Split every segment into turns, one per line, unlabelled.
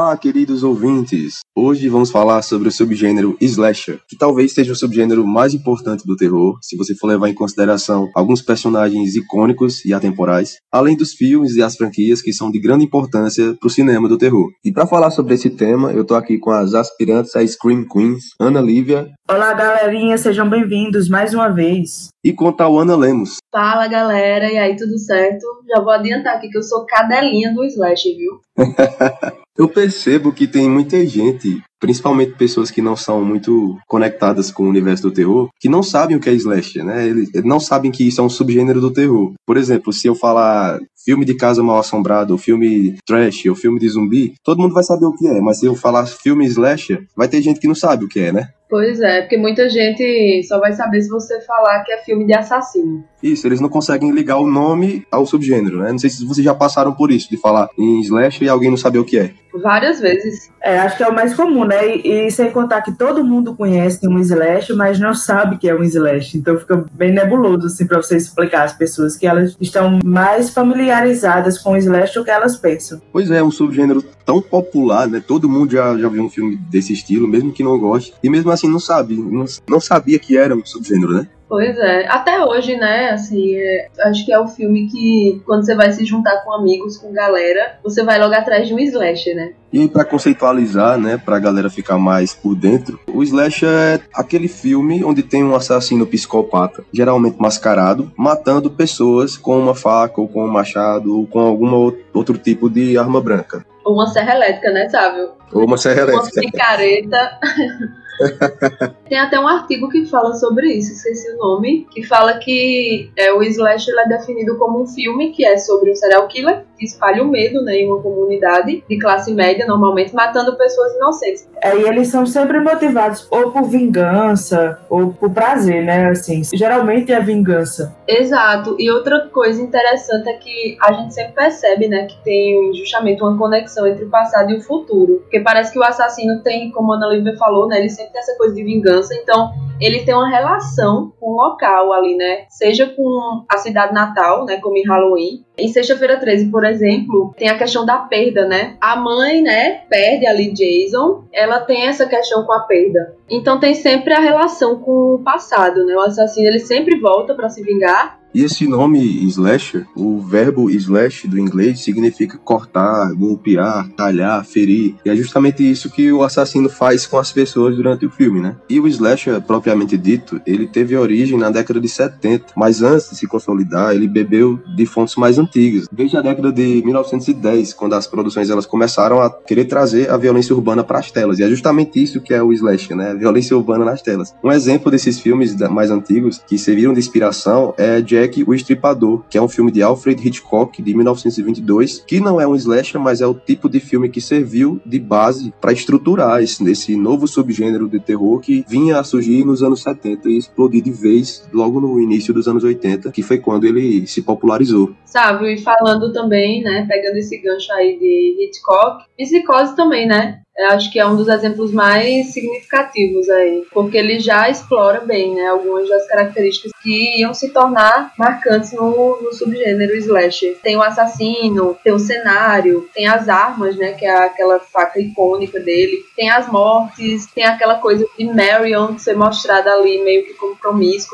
Olá, queridos ouvintes! Hoje vamos falar sobre o subgênero slasher, que talvez seja o subgênero mais importante do terror, se você for levar em consideração alguns personagens icônicos e atemporais, além dos filmes e as franquias que são de grande importância para o cinema do terror. E para falar sobre esse tema, eu tô aqui com as aspirantes a Scream Queens, Ana Lívia.
Olá, galerinha, sejam bem-vindos mais uma vez.
E com Tauana Lemos.
Fala, galera, e aí, tudo certo? Já vou adiantar aqui que eu sou cadelinha do Slash, viu?
Eu percebo que tem muita gente, principalmente pessoas que não são muito conectadas com o universo do terror, que não sabem o que é slasher, né? Eles não sabem que isso é um subgênero do terror. Por exemplo, se eu falar filme de casa mal assombrado, ou filme trash, ou filme de zumbi, todo mundo vai saber o que é, mas se eu falar filme slasher, vai ter gente que não sabe o que é, né?
Pois é, porque muita gente só vai saber se você falar que é filme de assassino.
Isso, eles não conseguem ligar o nome ao subgênero, né? Não sei se vocês já passaram por isso, de falar em slash e alguém não saber o que é.
Várias vezes.
É, acho que é o mais comum, né? E, e, sem contar que todo mundo conhece um slash, mas não sabe que é um slash. Então fica bem nebuloso, assim, pra você explicar às pessoas que elas estão mais familiarizadas com o slash do que elas pensam.
Pois é, é um subgênero tão popular, né? Todo mundo já, já viu um filme desse estilo, mesmo que não goste. E mesmo assim não sabe, não, não sabia que era um subgênero, né?
Pois é, até hoje, né, assim, é, acho que é o filme que, quando você vai se juntar com amigos, com galera, você vai logo atrás de um slasher, né?
E para conceitualizar, né, pra galera ficar mais por dentro, o slasher é aquele filme onde tem um assassino psicopata, geralmente mascarado, matando pessoas com uma faca ou com um machado ou com algum outro tipo de arma branca.
Ou uma serra elétrica, né, Sávio?
Ou uma serra elétrica.
Uma picareta. Tem até um artigo que fala sobre isso, esqueci o nome, que fala que é, o Slash é definido como um filme que é sobre um serial killer que espalha o medo né, em uma comunidade de classe média, normalmente matando pessoas inocentes.
É, e eles são sempre motivados ou por vingança ou por prazer, né? Assim, geralmente é vingança.
Exato. E outra coisa interessante é que a gente sempre percebe, né, que tem justamente uma conexão entre o passado e o futuro. Porque parece que o assassino tem, como a Ana Lívia falou, né, ele sempre tem essa coisa de vingança, então ele tem uma relação com o local ali, né? Seja com a cidade natal, né, como em Halloween. Em Sexta-feira 13, por exemplo, tem a questão da perda, né? A mãe, né, perde ali Jason, ela tem essa questão com a perda. Então tem sempre a relação com o passado, né? O assassino ele sempre volta para se vingar
e esse nome slasher, o verbo slash do inglês significa cortar, golpear, talhar, ferir. E é justamente isso que o assassino faz com as pessoas durante o filme, né? E o slasher, propriamente dito, ele teve origem na década de 70, mas antes de se consolidar, ele bebeu de fontes mais antigas. Desde a década de 1910, quando as produções elas começaram a querer trazer a violência urbana para as telas. E é justamente isso que é o slasher, né? A violência urbana nas telas. Um exemplo desses filmes mais antigos que serviram de inspiração é Jack Jack o Estripador, que é um filme de Alfred Hitchcock de 1922, que não é um slasher, mas é o tipo de filme que serviu de base para estruturar esse, novo subgênero de terror que vinha a surgir nos anos 70 e explodir de vez logo no início dos anos 80, que foi quando ele se popularizou.
Sabe, e falando também, né, pegando esse gancho aí de Hitchcock, Psicose também, né? Acho que é um dos exemplos mais significativos aí, porque ele já explora bem, né, algumas das características que iam se tornar marcantes no, no subgênero slasher. Tem o assassino, tem o cenário, tem as armas, né, que é aquela faca icônica dele, tem as mortes, tem aquela coisa de Marion ser mostrada ali meio que como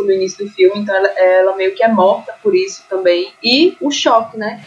no início do filme, então ela, ela meio que é morta por isso também. E o choque, né?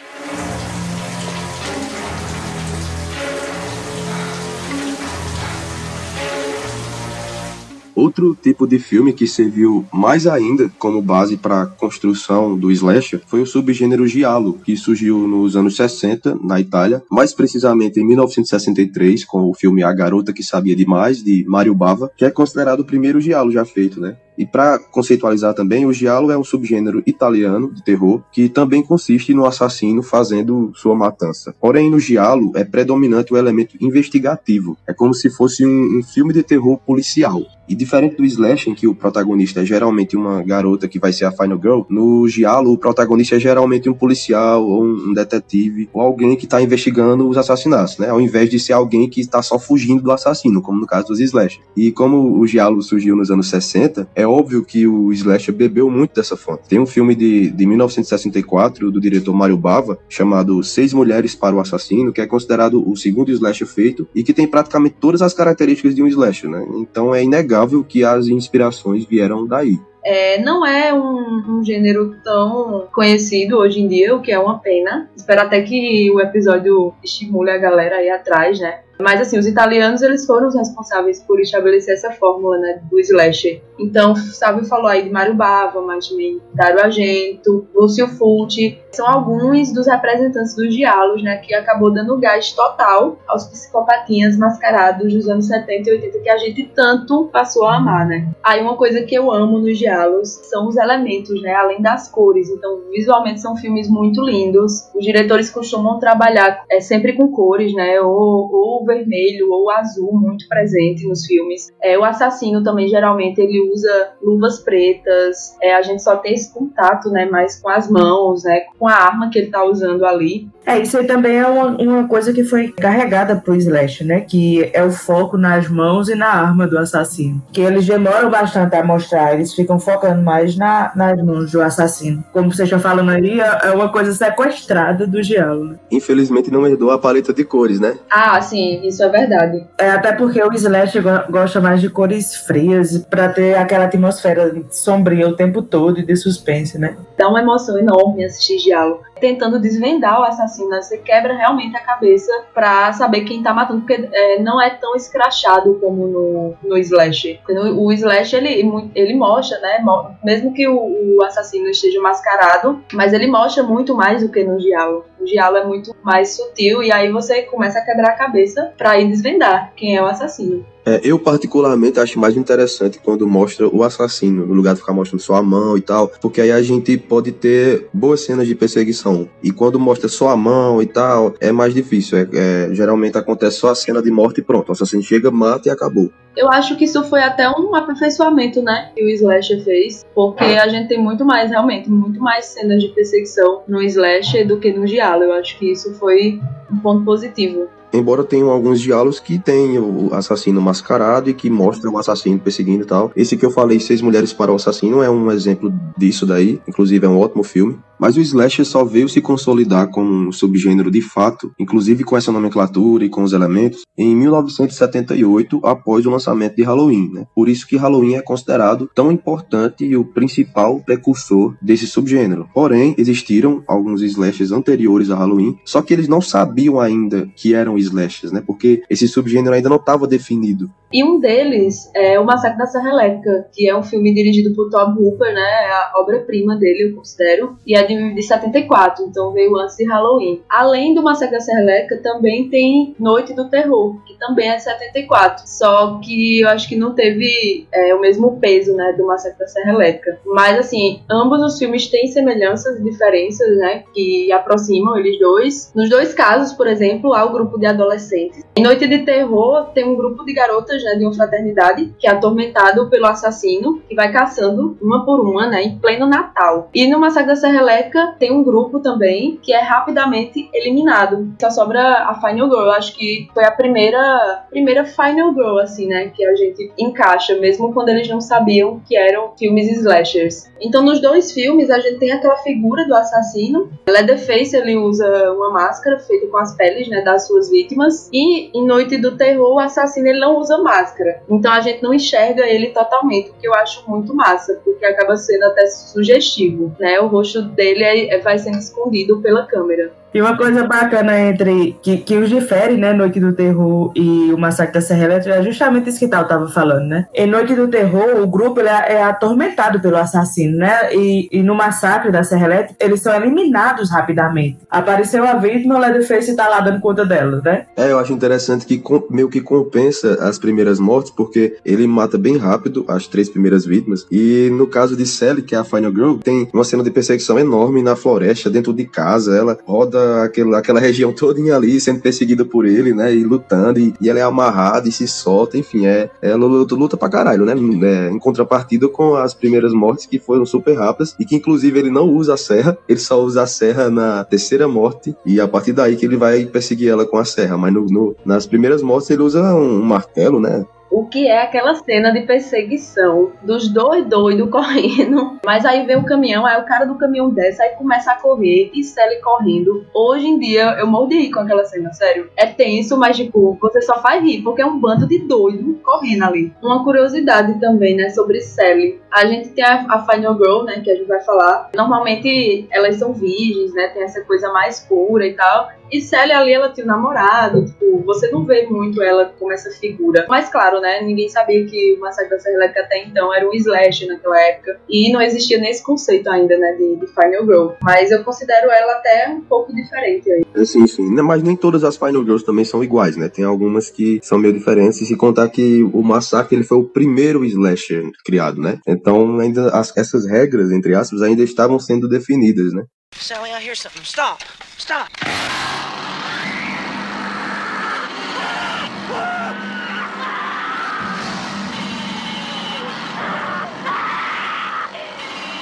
Outro tipo de filme que serviu mais ainda como base para a construção do slasher foi o subgênero giallo, que surgiu nos anos 60 na Itália, mais precisamente em 1963 com o filme A Garota que Sabia Demais de Mario Bava, que é considerado o primeiro giallo já feito, né? E para conceitualizar também, o giallo é um subgênero italiano de terror que também consiste no assassino fazendo sua matança. Porém, no giallo é predominante o elemento investigativo. É como se fosse um, um filme de terror policial. E diferente do Slash, em que o protagonista é geralmente uma garota que vai ser a Final Girl, no Giallo o protagonista é geralmente um policial ou um detetive ou alguém que está investigando os assassinatos, né? Ao invés de ser alguém que está só fugindo do assassino, como no caso dos Slash. E como o Giallo surgiu nos anos 60, é óbvio que o slasher bebeu muito dessa fonte. Tem um filme de, de 1964 do diretor Mário Bava chamado Seis Mulheres para o Assassino, que é considerado o segundo slasher feito e que tem praticamente todas as características de um slasher, né? Então é inegável que as inspirações vieram daí.
É, não é um, um, gênero tão conhecido hoje em dia, o que é uma pena. Espero até que o episódio estimule a galera aí atrás, né? Mas assim, os italianos eles foram os responsáveis por estabelecer essa fórmula, né, do slasher. Então, Sávio falou aí de Mário Bava, mas também Dario Argento, Lúcio Fulci, são alguns dos representantes dos diálogos, né, que acabou dando gás total aos psicopatinhas mascarados dos anos 70 e 80 que a gente tanto passou a amar, né? Aí uma coisa que eu amo nos diálogos são os elementos, né, além das cores. Então, visualmente são filmes muito lindos. Os diretores costumam trabalhar é, sempre com cores, né, ou, ou vermelho ou azul muito presente nos filmes. É, o assassino também geralmente ele usa luvas pretas. É, a gente só tem esse contato, né, mais com as mãos, né, com a arma que ele tá usando ali.
É, isso aí também é uma, uma coisa que foi carregada pro Slash, né, que é o foco nas mãos e na arma do assassino. Que eles demoram bastante a mostrar, eles ficam focando mais na, nas mãos do assassino. Como vocês estão falando aí, é, é uma coisa sequestrada do Giallo. Né?
Infelizmente não herdou a paleta de cores, né?
Ah, sim, isso é verdade.
É, até porque o Slash gosta mais de cores frias para ter aquela atmosfera sombria o tempo todo e de suspense, né?
Dá uma emoção enorme assistir diálogo tentando desvendar o assassino. Né? Você quebra realmente a cabeça pra saber quem tá matando, porque é, não é tão escrachado como no, no Slash. No, o Slash, ele, ele mostra, né? Mesmo que o, o, assassino esteja mascarado, mas ele mostra muito mais do que no Giallo. O Giallo é muito mais sutil e aí você começa a quebrar a cabeça pra ir desvendar quem é o assassino.
É, eu, particularmente, acho mais interessante quando mostra o assassino, no lugar de ficar mostrando só a mão e tal, porque aí a gente pode ter boas cenas de perseguição. E quando mostra só a mão e tal, é mais difícil. É, é, geralmente acontece só a cena de morte e pronto. O assassino chega, mata e acabou.
Eu acho que isso foi até um aperfeiçoamento, né? Que o Slasher fez. Porque a gente tem muito mais, realmente, muito mais cenas de perseguição no Slasher do que no Giallo. Eu acho que isso foi um ponto positivo.
Embora tenham alguns diálogos que tem o assassino mascarado e que mostram o assassino perseguindo e tal. Esse que eu falei, Seis Mulheres para o Assassino, é um exemplo disso daí. Inclusive é um ótimo filme. Mas o slasher só veio se consolidar como um subgênero de fato, inclusive com essa nomenclatura e com os elementos, em 1978, após o lançamento de Halloween. Né? Por isso que Halloween é considerado tão importante e o principal precursor desse subgênero. Porém, existiram alguns slashers anteriores a Halloween, só que eles não sabiam ainda que eram slashers, né? Porque esse subgênero ainda não estava definido.
E um deles é O Massacre da Serra Elétrica, que é um filme dirigido por Todd Hooper, né? É a obra-prima dele, eu considero, e é de, de 74, então veio antes de Halloween. Além do Massacre da Serra Elétrica, também tem Noite do Terror, que também é de 74. Só que eu acho que não teve é, o mesmo peso, né, do Massacre da Serra Elétrica. Mas, assim, ambos os filmes têm semelhanças e diferenças, né, que aproximam eles dois. Nos dois casos, por exemplo, há o grupo de adolescentes. Em Noite de Terror, tem um grupo de garotas né, de uma fraternidade, que é atormentado pelo assassino, que vai caçando uma por uma, né, em pleno Natal. E no Massacre da Serra Elétrica tem um grupo também que é rapidamente eliminado. Só sobra a Final Girl. Acho que foi a primeira, primeira Final Girl, assim, né, que a gente encaixa, mesmo quando eles não sabiam que eram filmes slashers. Então, nos dois filmes, a gente tem aquela figura do assassino. Leatherface, ele usa uma máscara feita com as peles, né, das suas vítimas. E em Noite do Terror, o assassino, ele não usa máscara. Então a gente não enxerga ele totalmente, o que eu acho muito massa, porque acaba sendo até sugestivo, né? O rosto dele é, vai sendo escondido pela câmera.
E uma coisa bacana entre que, que os difere, né, Noite do Terror e o Massacre da Serra Elétrica é justamente isso que tal tava falando, né? Em Noite do Terror, o grupo é, é atormentado pelo assassino, né? E, e no Massacre da Serra Elétrica, eles são eliminados rapidamente. Apareceu a vítima, o Leatherface tá lá dando conta dela, né?
É, eu acho interessante que meio que compensa as primeiras mortes, porque ele mata bem rápido as três primeiras vítimas. E no caso de Sally, que é a Final Girl, tem uma cena de perseguição enorme na floresta, dentro de casa. Ela roda aquela, região todinha ali, sendo perseguida por ele, né? E lutando, e, e ela é amarrada e se solta, enfim, é, ela luta, luta pra caralho, né? É, em contrapartida com as primeiras mortes que foram super rápidas e que inclusive ele não usa a serra, ele só usa a serra na terceira morte e a partir daí que ele vai perseguir ela com a serra, mas no, no nas primeiras mortes ele usa um martelo, né?
O que é aquela cena de perseguição dos dois doidos correndo. Mas aí vem o caminhão, aí o cara do caminhão desce, aí começa a correr e Sally correndo. Hoje em dia eu morro de rir com aquela cena, sério. É tenso, mas tipo, você só faz rir, porque é um bando de doido correndo ali. Uma curiosidade também, né, sobre Sally. A gente tem a, a Final Girl, né, que a gente vai falar. Normalmente elas são virgens, né, tem essa coisa mais pura e tal. E Sally ali, ela tinha um namorado, tipo, você não vê muito ela como essa figura. Mas claro, né, ninguém sabia que o Massacre da Serra Elétrica até então era um slash naquela época. E não existia nesse conceito ainda, né, de, de Final Girl. Mas eu considero ela até um pouco diferente aí.
É, sim, sim. Mas nem todas as Final Girls também são iguais, né? Tem algumas que são meio diferentes. E se contar que o Massacre, ele foi o primeiro slasher criado, né? Então, ainda as, essas regras, entre aspas, ainda estavam sendo definidas, né? Sally, I hear something. Stop! Stop!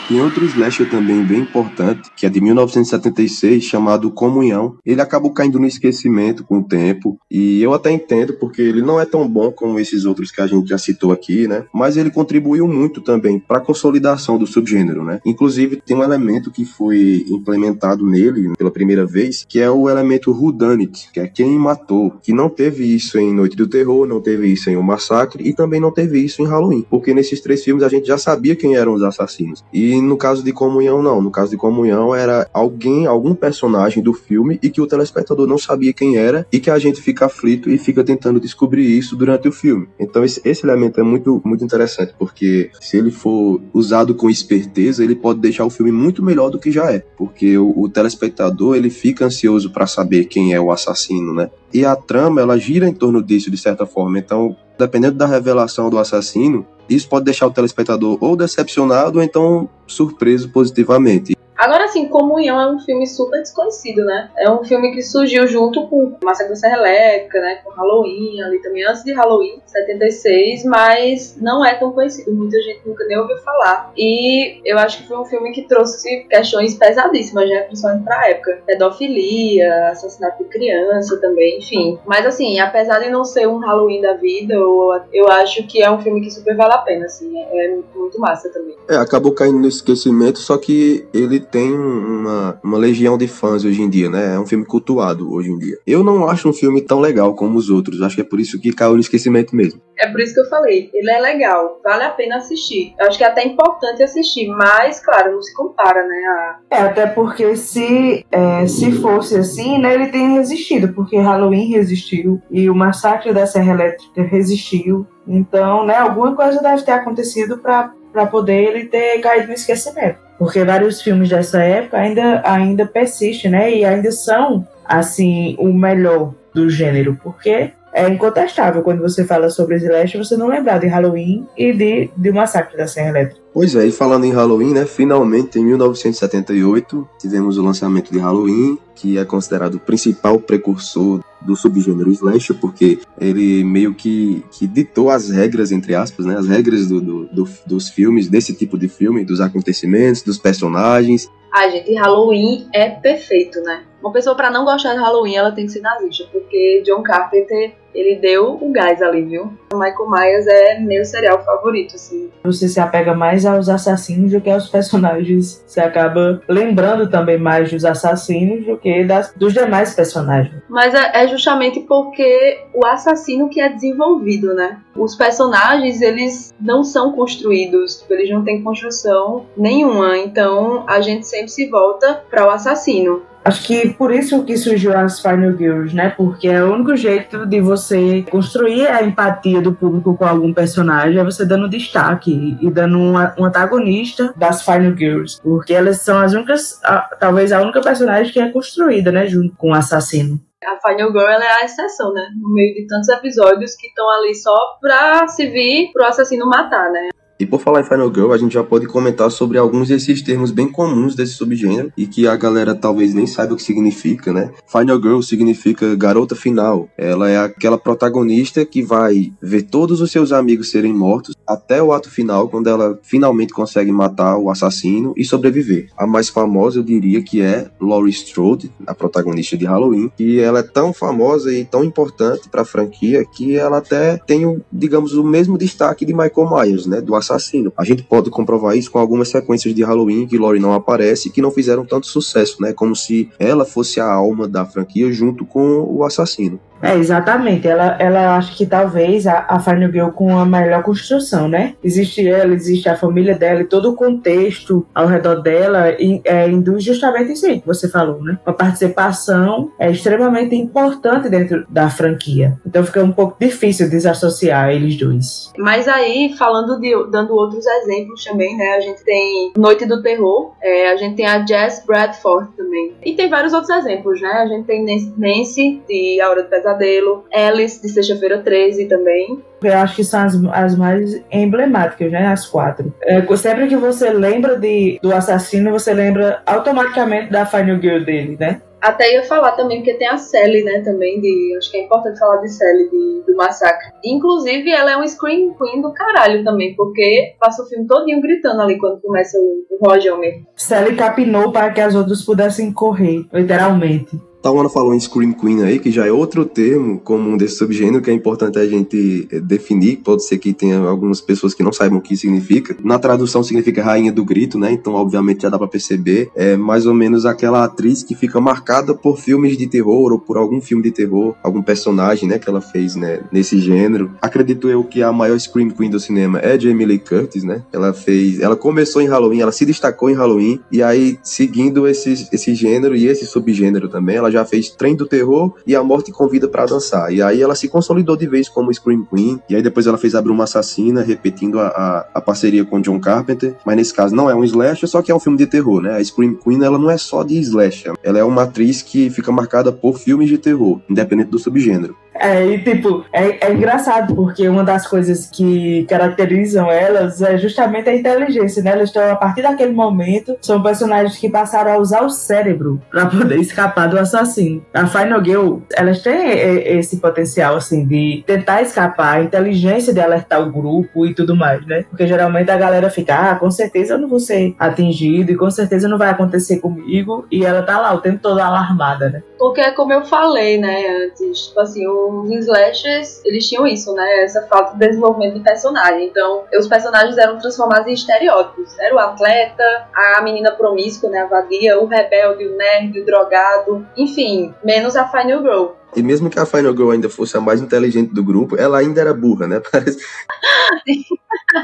Tem outro slasher também bem importante, que é de 1976, chamado Comunhão. Ele acabou caindo no esquecimento com o tempo, e eu até entendo, porque ele não é tão bom como esses outros que a gente já citou aqui, né? Mas ele contribuiu muito também para a consolidação do subgênero, né? Inclusive, tem um elemento que foi implementado nele pela primeira vez, que é o elemento whodunit, que é quem matou, que não teve isso em Noite do Terror, não teve isso em O Massacre, e também não teve isso em Halloween, porque nesses três filmes a gente já sabia quem eram os assassinos. E no caso de Comunhão, não. No caso de Comunhão, era alguém, algum personagem do filme e que o telespectador não sabia quem era e que a gente fica aflito e fica tentando descobrir isso durante o filme. Então, esse, esse elemento é muito, muito interessante, porque se ele for usado com esperteza, ele pode deixar o filme muito melhor do que já é, porque o, o telespectador ele fica ansioso para saber quem é o assassino, né? E a trama ela gira em torno disso de certa forma. Então, dependendo da revelação do assassino, isso pode deixar o telespectador ou decepcionado ou então surpreso positivamente.
Agora, assim, Comunhão é um filme super desconhecido, né? É um filme que surgiu junto com Massacre da Serra Elétrica, né? Com Halloween ali também, antes de Halloween, 76, mas não é tão conhecido. Muita gente nunca nem ouviu falar. E eu acho que foi um filme que trouxe questões pesadíssimas, né? Principalmente pra época. Pedofilia, assassinato de criança também, enfim. Mas, assim, apesar de não ser um Halloween da vida, eu, eu acho que é um filme que super vale a pena, assim. É, é muito massa também.
É, acabou caindo no esquecimento, só que ele tem uma, uma legião de fãs hoje em dia, né? É um filme cultuado hoje em dia. Eu não acho um filme tão legal como os outros. Acho que é por isso que caiu no esquecimento mesmo.
É por isso que eu falei. Ele é legal. Vale a pena assistir. Eu acho que é até importante assistir. Mas, claro, não se compara, né? A...
É, até porque se, é, se fosse assim, né? Ele tem resistido. Porque Halloween resistiu. E o Massacre da Serra Elétrica resistiu. Então, né? Alguma coisa deve ter acontecido para para poder ele ter caído no esquecimento. Porque vários filmes dessa época ainda, ainda persistem, né? E ainda são, assim, o melhor do gênero. Porque é incontestável quando você fala sobre Slash, você não lembrar de Halloween e de, de Massacre da Serra Elétrica.
Pois é, e falando em Halloween, né? Finalmente, em 1978, tivemos o lançamento de Halloween, que é considerado o principal precursor do subgênero slasher, porque ele meio que, que ditou as regras, entre aspas, né? As regras do, do, do, dos filmes, desse tipo de filme, dos acontecimentos, dos personagens.
Ai, gente, Halloween é perfeito, né? Uma pessoa para não gostar de Halloween, ela tem que ser nazista, porque John Carpenter, ele deu o gás ali, viu? O Michael Myers é meu serial favorito, assim.
Você se apega mais aos assassinos do que aos personagens. Você acaba lembrando também mais dos assassinos do que das, dos demais personagens.
Mas é, é justamente porque o assassino que é desenvolvido, né? Os personagens, eles não são construídos, eles não têm construção nenhuma. Então, a gente sempre se volta para o assassino.
Acho que por isso que surgiu as Final Girls, né? Porque é o único jeito de você construir a empatia do público com algum personagem é você dando destaque e dando um, antagonista das Final Girls. Porque elas são as únicas, a, talvez a única personagem que é construída, né? Junto com o assassino.
A Final Girl é a exceção, né? No meio de tantos episódios que estão ali só pra se vir pro assassino matar, né?
E por falar em Final Girl, a gente já pode comentar sobre alguns desses termos bem comuns desse subgênero e que a galera talvez nem saiba o que significa, né? Final Girl significa garota final. Ela é aquela protagonista que vai ver todos os seus amigos serem mortos até o ato final, quando ela finalmente consegue matar o assassino e sobreviver. A mais famosa, eu diria que é Laurie Strode, a protagonista de Halloween, e ela é tão famosa e tão importante para a franquia que ela até tem, digamos, o mesmo destaque de Michael Myers, né, do assassino. A gente pode comprovar isso com algumas sequências de Halloween que Laurie não aparece e que não fizeram tanto sucesso, né, como se ela fosse a alma da franquia junto com o assassino.
É, exatamente. Ela, ela acha que talvez a, a Girl com a melhor construção, né? Existe ela, existe a família dela e todo o contexto ao redor dela e, é, induz justamente isso aí que você falou, né? A participação é extremamente importante dentro da franquia. Então fica um pouco difícil desassociar eles dois.
Mas aí, falando de, dando outros exemplos também, né? A gente tem Noite do Terror, é, a gente tem a Jess Bradford também. E tem vários outros exemplos, né? A gente tem Nancy, de A Hora do Pesadelo, Pesadelo, Alice de Sexta-feira 13 também.
Eu acho que são as, as mais emblemáticas, né? As quatro. É, sempre que você lembra de, do assassino, você lembra automaticamente da Final Girl dele, né?
Até ia falar também, porque tem a Sally, né, também, de. Acho que é importante falar de Sally, de, do massacre. Inclusive, ela é um Scream Queen do caralho também, porque passa o filme todinho gritando ali quando começa o, o Roger mesmo.
Sally capinou para que as outras pudessem correr, literalmente.
Tawana falou em Scream Queen aí, que já é outro termo comum desse subgênero que é importante a gente eh, definir. Pode ser que tenha algumas pessoas que não saibam o que significa. Na tradução significa rainha do grito, né? Então, obviamente, já dá pra perceber. É mais ou menos aquela atriz que fica marcada por filmes de terror ou por algum filme de terror, algum personagem, né? Que ela fez, né? Nesse gênero. Acredito eu que a maior Scream Queen do cinema é Jamie Lee Curtis, né? Ela fez. Ela começou em Halloween, ela se destacou em Halloween. E aí, seguindo esse, esse gênero e esse subgênero também, ela já fez Trem do Terror e A Morte Convida para Dançar. E aí ela se consolidou de vez como Scream Queen. E aí depois ela fez A Bruma Assassina, repetindo a, a, a, parceria com John Carpenter. Mas nesse caso não é um slasher, só que é um filme de terror, né? A Scream Queen ela não é só de slasher. Ela é uma atriz que fica marcada por filmes de terror, independente do subgênero.
É, e tipo, é, é engraçado, porque uma das coisas que caracterizam elas é justamente a inteligência, né? Elas estão, a partir daquele momento, são personagens que passaram a usar o cérebro para poder escapar do assassino. A Final Girl, elas têm esse potencial, assim, de tentar escapar, a inteligência de alertar o grupo e tudo mais, né? Porque geralmente a galera fica, ah, com certeza eu não vou ser atingido e com certeza não vai acontecer comigo. E ela tá lá o tempo todo alarmada, né?
Porque é como eu falei, né, antes, tipo assim, os slashers, eles tinham isso, né, essa falta de desenvolvimento de personagem. Então, os personagens eram transformados em estereótipos. Era o atleta, a menina promíscua, né, a vadia, o rebelde, o nerd, o drogado, enfim, menos a Final Girl.
E mesmo que a Final Girl ainda fosse a mais inteligente do grupo, ela ainda era burra, né? Parece...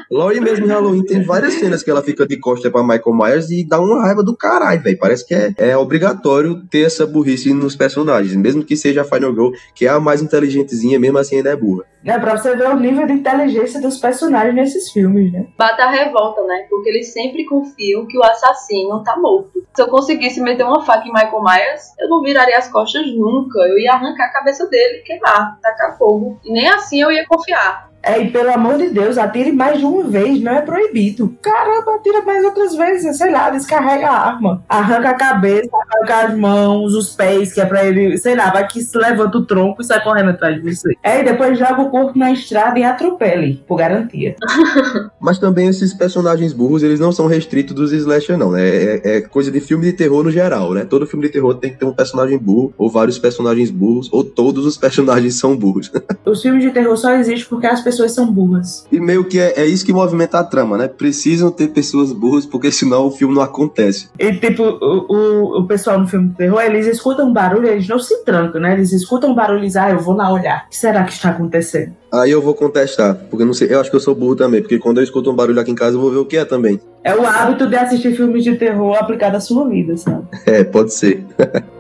Laurie mesmo em Halloween tem várias cenas que ela fica de costa para Michael Myers e dá uma raiva do caralho, velho. Parece que é, é obrigatório ter essa burrice nos personagens, mesmo que seja a Final Girl, que é a mais inteligentezinha, mesmo assim ainda é burra.
É pra você ver o nível de inteligência dos personagens nesses filmes, né?
Bata a revolta, né? Porque eles sempre confiam que o assassino tá morto. Se eu conseguisse meter uma faca em Michael Myers, eu não viraria as costas nunca. Eu ia arrancar a cabeça dele queimar, tacar fogo. E nem assim eu ia confiar.
É, e pelo amor de Deus, atire mais de uma vez, não é proibido. Caramba, atira mais outras vezes, sei lá, descarrega a arma. Arranca a cabeça, arranca as mãos, os pés, que é pra ele, sei lá, vai que levanta o tronco e sai correndo atrás de você. É, e depois joga o corpo na estrada e atropele, por garantia.
Mas também esses personagens burros, eles não são restritos dos slasher, não, né? É, é, coisa de filme de terror no geral, né? Todo filme de terror tem que ter um personagem burro, ou vários personagens burros, ou todos os personagens são burros.
os filmes de terror só existem porque as pessoas pessoas são burras.
E meio que é, é isso que movimenta a trama, né? Precisam ter pessoas burras, porque senão o filme não acontece.
E tipo, o, o, o pessoal no filme de terror, eles escutam um barulho, eles não se trancam, né? Eles escutam um barulho e dizem, ah, eu vou lá olhar. O que será que está acontecendo?
Aí eu vou contestar, porque não sei, eu acho que eu sou burro também, porque quando eu escuto um barulho aqui em casa, eu vou ver o que é também.
É o hábito de assistir filmes de terror aplicado à sua vida, sabe?
É, pode ser.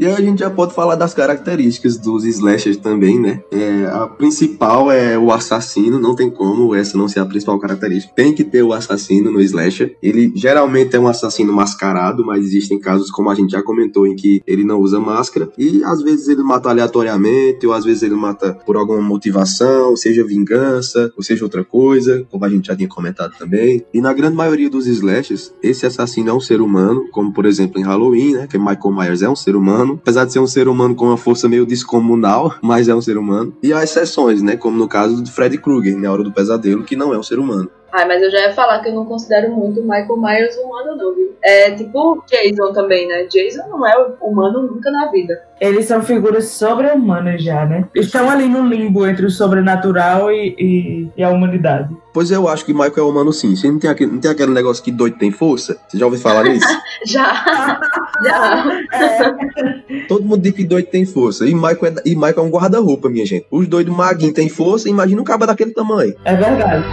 E aí a gente já pode falar das características dos slashers também, né? É, a principal é o assassino, não tem como essa não ser a principal característica. Tem que ter o assassino no slasher. Ele geralmente é um assassino mascarado, mas existem casos, como a gente já comentou, em que ele não usa máscara. E às vezes ele mata aleatoriamente, ou às vezes ele mata por alguma motivação, seja vingança, ou seja outra coisa, como a gente já tinha comentado também. E na grande maioria dos slashers, esse assassino é um ser humano, como por exemplo em Halloween, né? Que Michael Myers é um ser humano, apesar de ser um ser humano com uma força meio descomunal, mas é um ser humano. E há exceções, né? Como no caso de Freddy Krueger, na Hora do Pesadelo, que não é um ser humano.
Ai, mas eu já ia falar que eu não considero muito Michael Myers humano, não, viu? É tipo Jason também, né? Jason não é humano nunca na vida.
Eles são figuras sobre-humanas já, né? Estão ali no limbo entre o sobrenatural e, e, e, a humanidade.
Pois eu acho que Michael é humano sim. Você não tem aquele, não tem aquele negócio que doido tem força? Você já ouviu falar nisso?
já. já.
É. Todo mundo diz que doido tem força. E Michael é, e Michael é um guarda-roupa, minha gente. Os doidos maguinhos têm força, imagina um cabo daquele tamanho.
É verdade.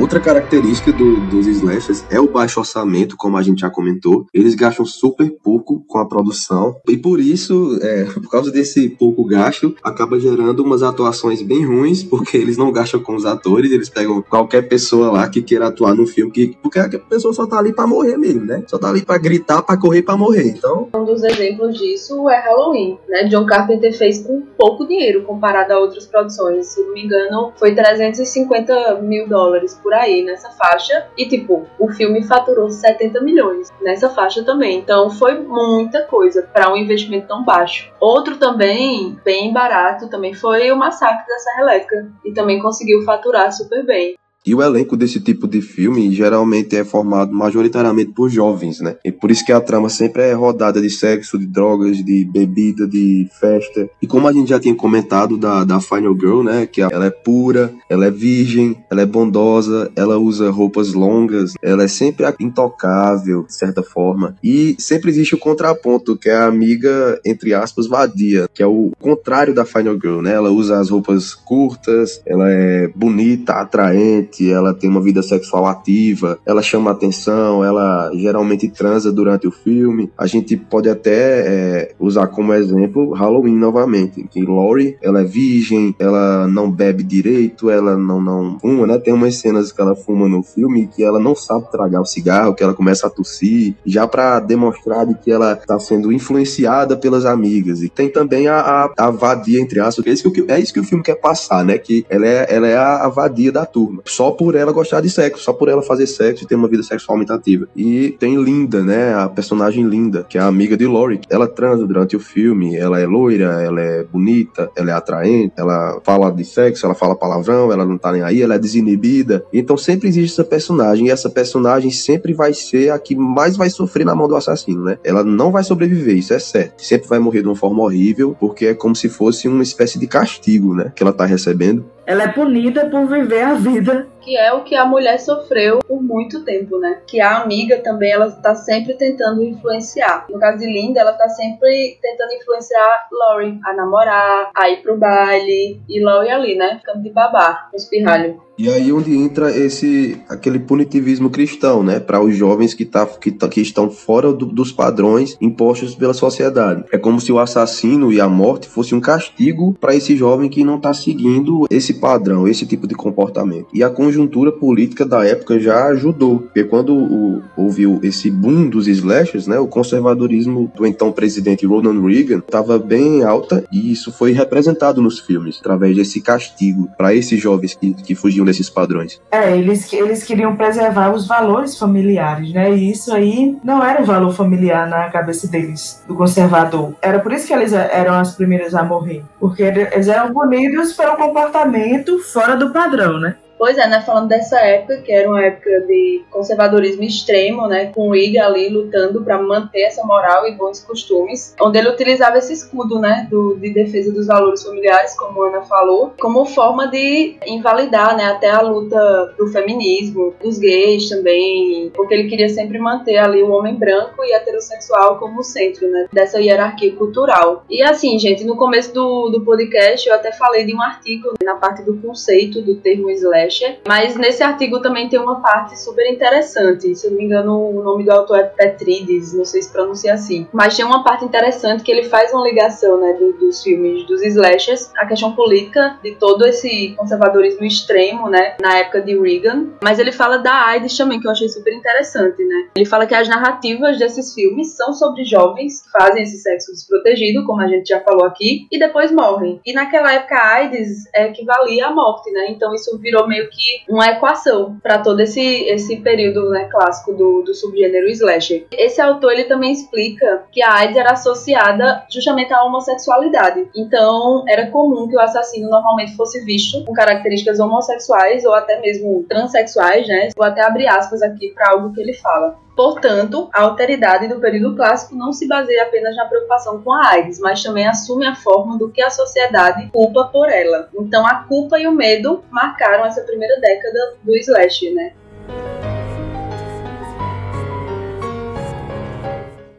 Outra característica do, dos slashers é o baixo orçamento, como a gente já comentou. Eles gastam super pouco com a produção e por isso, é, por causa desse pouco gasto, acaba gerando umas atuações bem ruins, porque eles não gastam com os atores, eles pegam qualquer pessoa lá que queira atuar no filme, que, porque a pessoa só tá ali para morrer mesmo, né? Só tá ali para gritar, para correr, para morrer. Então,
um dos exemplos disso é Halloween, né? John Carpenter fez com pouco dinheiro comparado a outras produções. Se não me engano, foi 350 mil dólares por por aí nessa faixa. E, tipo, o filme faturou 70 milhões nessa faixa também. Então, foi muita coisa para um investimento tão baixo. Outro também, bem barato, também foi o Massacre da Serra Elétrica. E também conseguiu faturar super bem.
E o elenco desse tipo de filme geralmente é formado majoritariamente por jovens, né? E por isso que a trama sempre é rodada de sexo, de drogas, de bebida, de festa. E como a gente já tinha comentado da, da Final Girl, né? Que ela é pura, ela é virgem, ela é bondosa, ela usa roupas longas, ela é sempre intocável, de certa forma. E sempre existe o contraponto, que é a amiga, entre aspas, vadia, que é o contrário da Final Girl, né? Ela usa as roupas curtas, ela é bonita, atraente ela tem uma vida sexual ativa, ela chama atenção, ela geralmente transa durante o filme. A gente pode até é, usar como exemplo Halloween novamente, que Laurie, ela é virgem, ela não bebe direito, ela não, não fuma, né? Tem umas cenas que ela fuma no filme que ela não sabe tragar o cigarro, que ela começa a tossir, já para demonstrar de que ela está sendo influenciada pelas amigas. E tem também a, a, a vadia, entre aspas, que é isso que, é isso que o filme quer passar, né? Que ela é, ela é a, a vadia da turma só por ela gostar de sexo, só por ela fazer sexo e ter uma vida sexualmente ativa. E tem Linda, né? A personagem Linda, que é a amiga de Lori. Ela transa durante o filme, ela é loira, ela é bonita, ela é atraente, ela fala de sexo, ela fala palavrão, ela não tá nem aí, ela é desinibida. Então sempre existe essa personagem e essa personagem sempre vai ser a que mais vai sofrer na mão do assassino, né? Ela não vai sobreviver, isso é certo. Sempre vai morrer de uma forma horrível, porque é como se fosse uma espécie de castigo, né? Que ela tá recebendo
ela é punida por viver a vida.
Que é o que a mulher sofreu por muito tempo, né? Que a amiga também, ela tá sempre tentando influenciar. No caso de Linda, ela tá sempre tentando influenciar Laurie a namorar, a ir pro baile. E Laurie ali, né? Ficando de babá, com os pirralhos.
E aí onde entra esse aquele punitivismo cristão, né, para os jovens que, tá, que, tá, que estão fora do, dos padrões impostos pela sociedade. É como se o assassino e a morte fosse um castigo para esse jovem que não está seguindo esse padrão, esse tipo de comportamento. E a conjuntura política da época já ajudou, porque quando o, houve esse boom dos slashers, né, o conservadorismo do então presidente Ronald Reagan estava bem alta e isso foi representado nos filmes através desse castigo para esses jovens que, que fugiam desses padrões.
É, eles, eles queriam preservar os valores familiares, né? E isso aí não era o valor familiar na cabeça deles, do conservador. Era por isso que eles eram as primeiras a morrer. Porque eles eram punidos pelo comportamento fora do padrão, né?
Pois é, né? Falando dessa época, que era uma época de conservadorismo extremo, né? Com o Iga ali lutando para manter essa moral e bons costumes, onde ele utilizava esse escudo, né? Do, de defesa dos valores familiares, como a Ana falou, como forma de invalidar, né? Até a luta do feminismo, dos gays também, porque ele queria sempre manter ali o homem branco e heterossexual como centro, né? Dessa hierarquia cultural. E assim, gente, no começo do, do podcast eu até falei de um artigo na parte do conceito do termo slash slasher. Mas nesse artigo também tem uma parte super interessante. Se eu não me engano, o nome do autor é Petrides, não sei se pronuncia assim. Mas tem uma parte interessante que ele faz uma ligação né, do, dos filmes dos slashers, a questão política de todo esse conservadorismo extremo, né, na época de Reagan. Mas ele fala da AIDS também, que eu achei super interessante, né. Ele fala que as narrativas desses filmes são sobre jovens que fazem esse sexo desprotegido, como a gente já falou aqui, e depois morrem. E naquela época a AIDS equivalia à morte, né? Então isso virou meio que uma equação para todo esse, esse período né, clássico do, do subgênero slasher. Esse autor ele também explica que a AIDS era associada justamente à homossexualidade. Então era comum que o assassino normalmente fosse visto com características homossexuais ou até mesmo transexuais, né? Vou até abrir aspas aqui para algo que ele fala. Portanto, a alteridade do período clássico não se baseia apenas na preocupação com a AIDS, mas também assume a forma do que a sociedade culpa por ela. Então, a culpa e o medo marcaram essa primeira década do slash, né?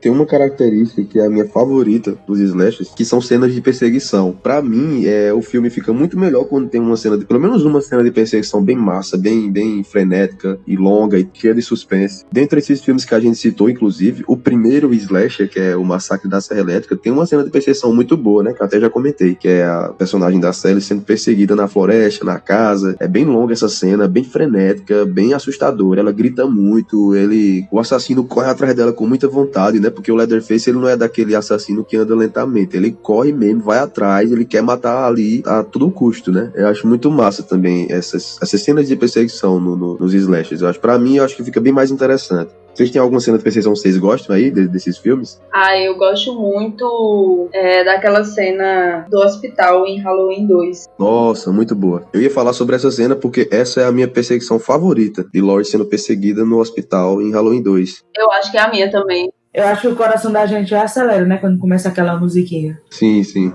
Tem uma característica que é a minha favorita dos slashes, que são cenas de perseguição. Para mim, é, o filme fica muito melhor quando tem uma cena de, pelo menos uma cena de perseguição bem massa, bem, bem frenética e longa e cheia de suspense. Dentre esses filmes que a gente citou, inclusive, o primeiro slasher, que é o Massacre da Serra Elétrica, tem uma cena de perseguição muito boa, né? Que eu até já comentei, que é a personagem da Sally sendo perseguida na floresta, na casa. É bem longa essa cena, bem frenética, bem assustadora. Ela grita muito, ele, o assassino corre atrás dela com muita vontade, né? Porque o Leatherface ele não é daquele assassino que anda lentamente. Ele corre mesmo, vai atrás, ele quer matar ali a todo custo, né? Eu acho muito massa também essas, essas cenas de perseguição no, no, nos slashes. Eu acho, pra mim, eu acho que fica bem mais interessante. Vocês têm alguma cena de perseguição que vocês gostam aí de, desses filmes?
Ah, eu gosto muito é, daquela cena do hospital em Halloween 2.
Nossa, muito boa. Eu ia falar sobre essa cena porque essa é a minha perseguição favorita de Laurie sendo perseguida no hospital em Halloween 2.
Eu acho que é a minha também.
Eu acho que o coração da gente já acelera, né? Quando começa aquela musiquinha.
Sim, sim.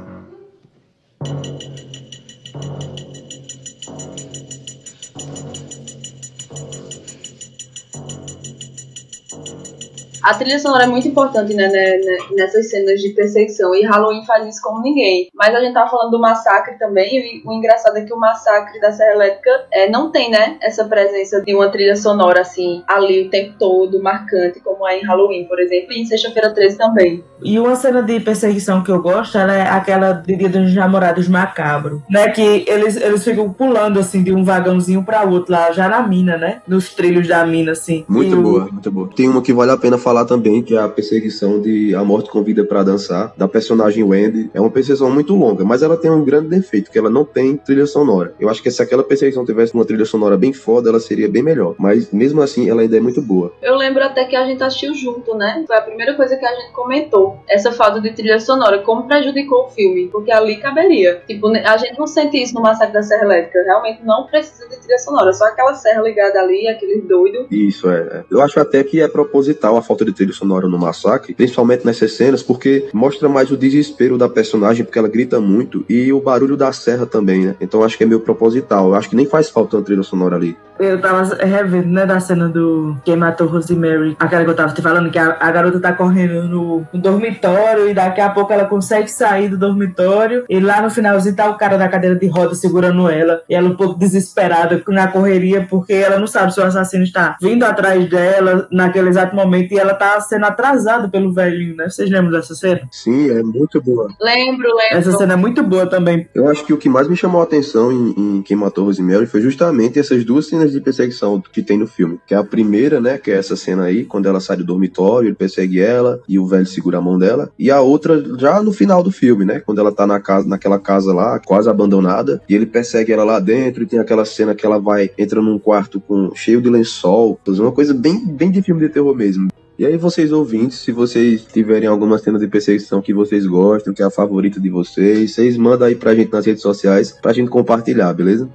A trilha sonora é muito importante né, né, né, nessas cenas de perseguição e Halloween faz isso como ninguém. Mas a gente tava falando do massacre também e o engraçado é que o massacre da Serra Elétrica é, não tem né, essa presença de uma trilha sonora assim ali o tempo todo, marcante, como é em Halloween, por exemplo, e em Sexta-feira 13 também.
E uma cena de perseguição que eu gosto ela é aquela de Dia dos Namorados Macabro, né? Que eles, eles ficam pulando assim de um vagãozinho para outro lá, já na mina, né? Nos trilhos da mina, assim.
Muito
E o-
boa, muito boa. Tem uma que vale a pena falar também, que a perseguição de A Morte Convida para Dançar, da personagem Wendy. É uma perseguição muito longa, mas ela tem um grande defeito, que ela não tem trilha sonora. Eu acho que se aquela perseguição tivesse uma trilha sonora bem foda, ela seria bem melhor. Mas mesmo assim, ela ainda é muito boa.
Eu lembro até que a gente assistiu junto, né? Foi a primeira coisa que a gente comentou. Essa falta de trilha sonora, como prejudicou o filme. Porque ali caberia. Tipo, a gente não sente isso no Massacre da Serra Elétrica. Realmente não precisa de trilha sonora. Só aquela serra ligada ali, aquele doido.
Isso, é. é. Eu acho até que é proposital a falta de trilha sonora no massacre, principalmente nessas cenas, porque mostra mais o desespero da personagem, porque ela grita muito, e o barulho da serra também, né? Então acho que é meio proposital. Acho que nem faz falta uma trilha sonora ali.
Eu tava revendo, né, da cena do Quem Matou Rosemary. Aquela que eu tava te falando, que a, a garota tá correndo no, no dormitório e daqui a pouco ela consegue sair do dormitório. E lá no finalzinho tá o cara da cadeira de roda segurando ela. E ela um pouco desesperada na correria, porque ela não sabe se o assassino está vindo atrás dela naquele exato momento. E ela tá sendo atrasada pelo velhinho, né? Vocês lembram dessa cena?
Sim, é muito boa.
Lembro, lembro.
Essa cena é muito boa também.
Eu acho que o que mais me chamou a atenção em, em Quem Matou Rosemary foi justamente essas duas cenas de perseguição que tem no filme. Que é a primeira, né, que é essa cena aí, quando ela sai do dormitório, ele persegue ela e o velho segura a mão dela. E a outra já no final do filme, né, quando ela tá na casa, naquela casa lá, quase abandonada, e ele persegue ela lá dentro e tem aquela cena que ela vai, entra num quarto com cheio de lençol, uma coisa bem, bem de filme de terror mesmo. E aí, vocês ouvintes, se vocês tiverem alguma cena de perseguição que vocês gostam, que é a favorita de vocês, vocês mandam aí pra gente nas redes sociais pra gente compartilhar, beleza?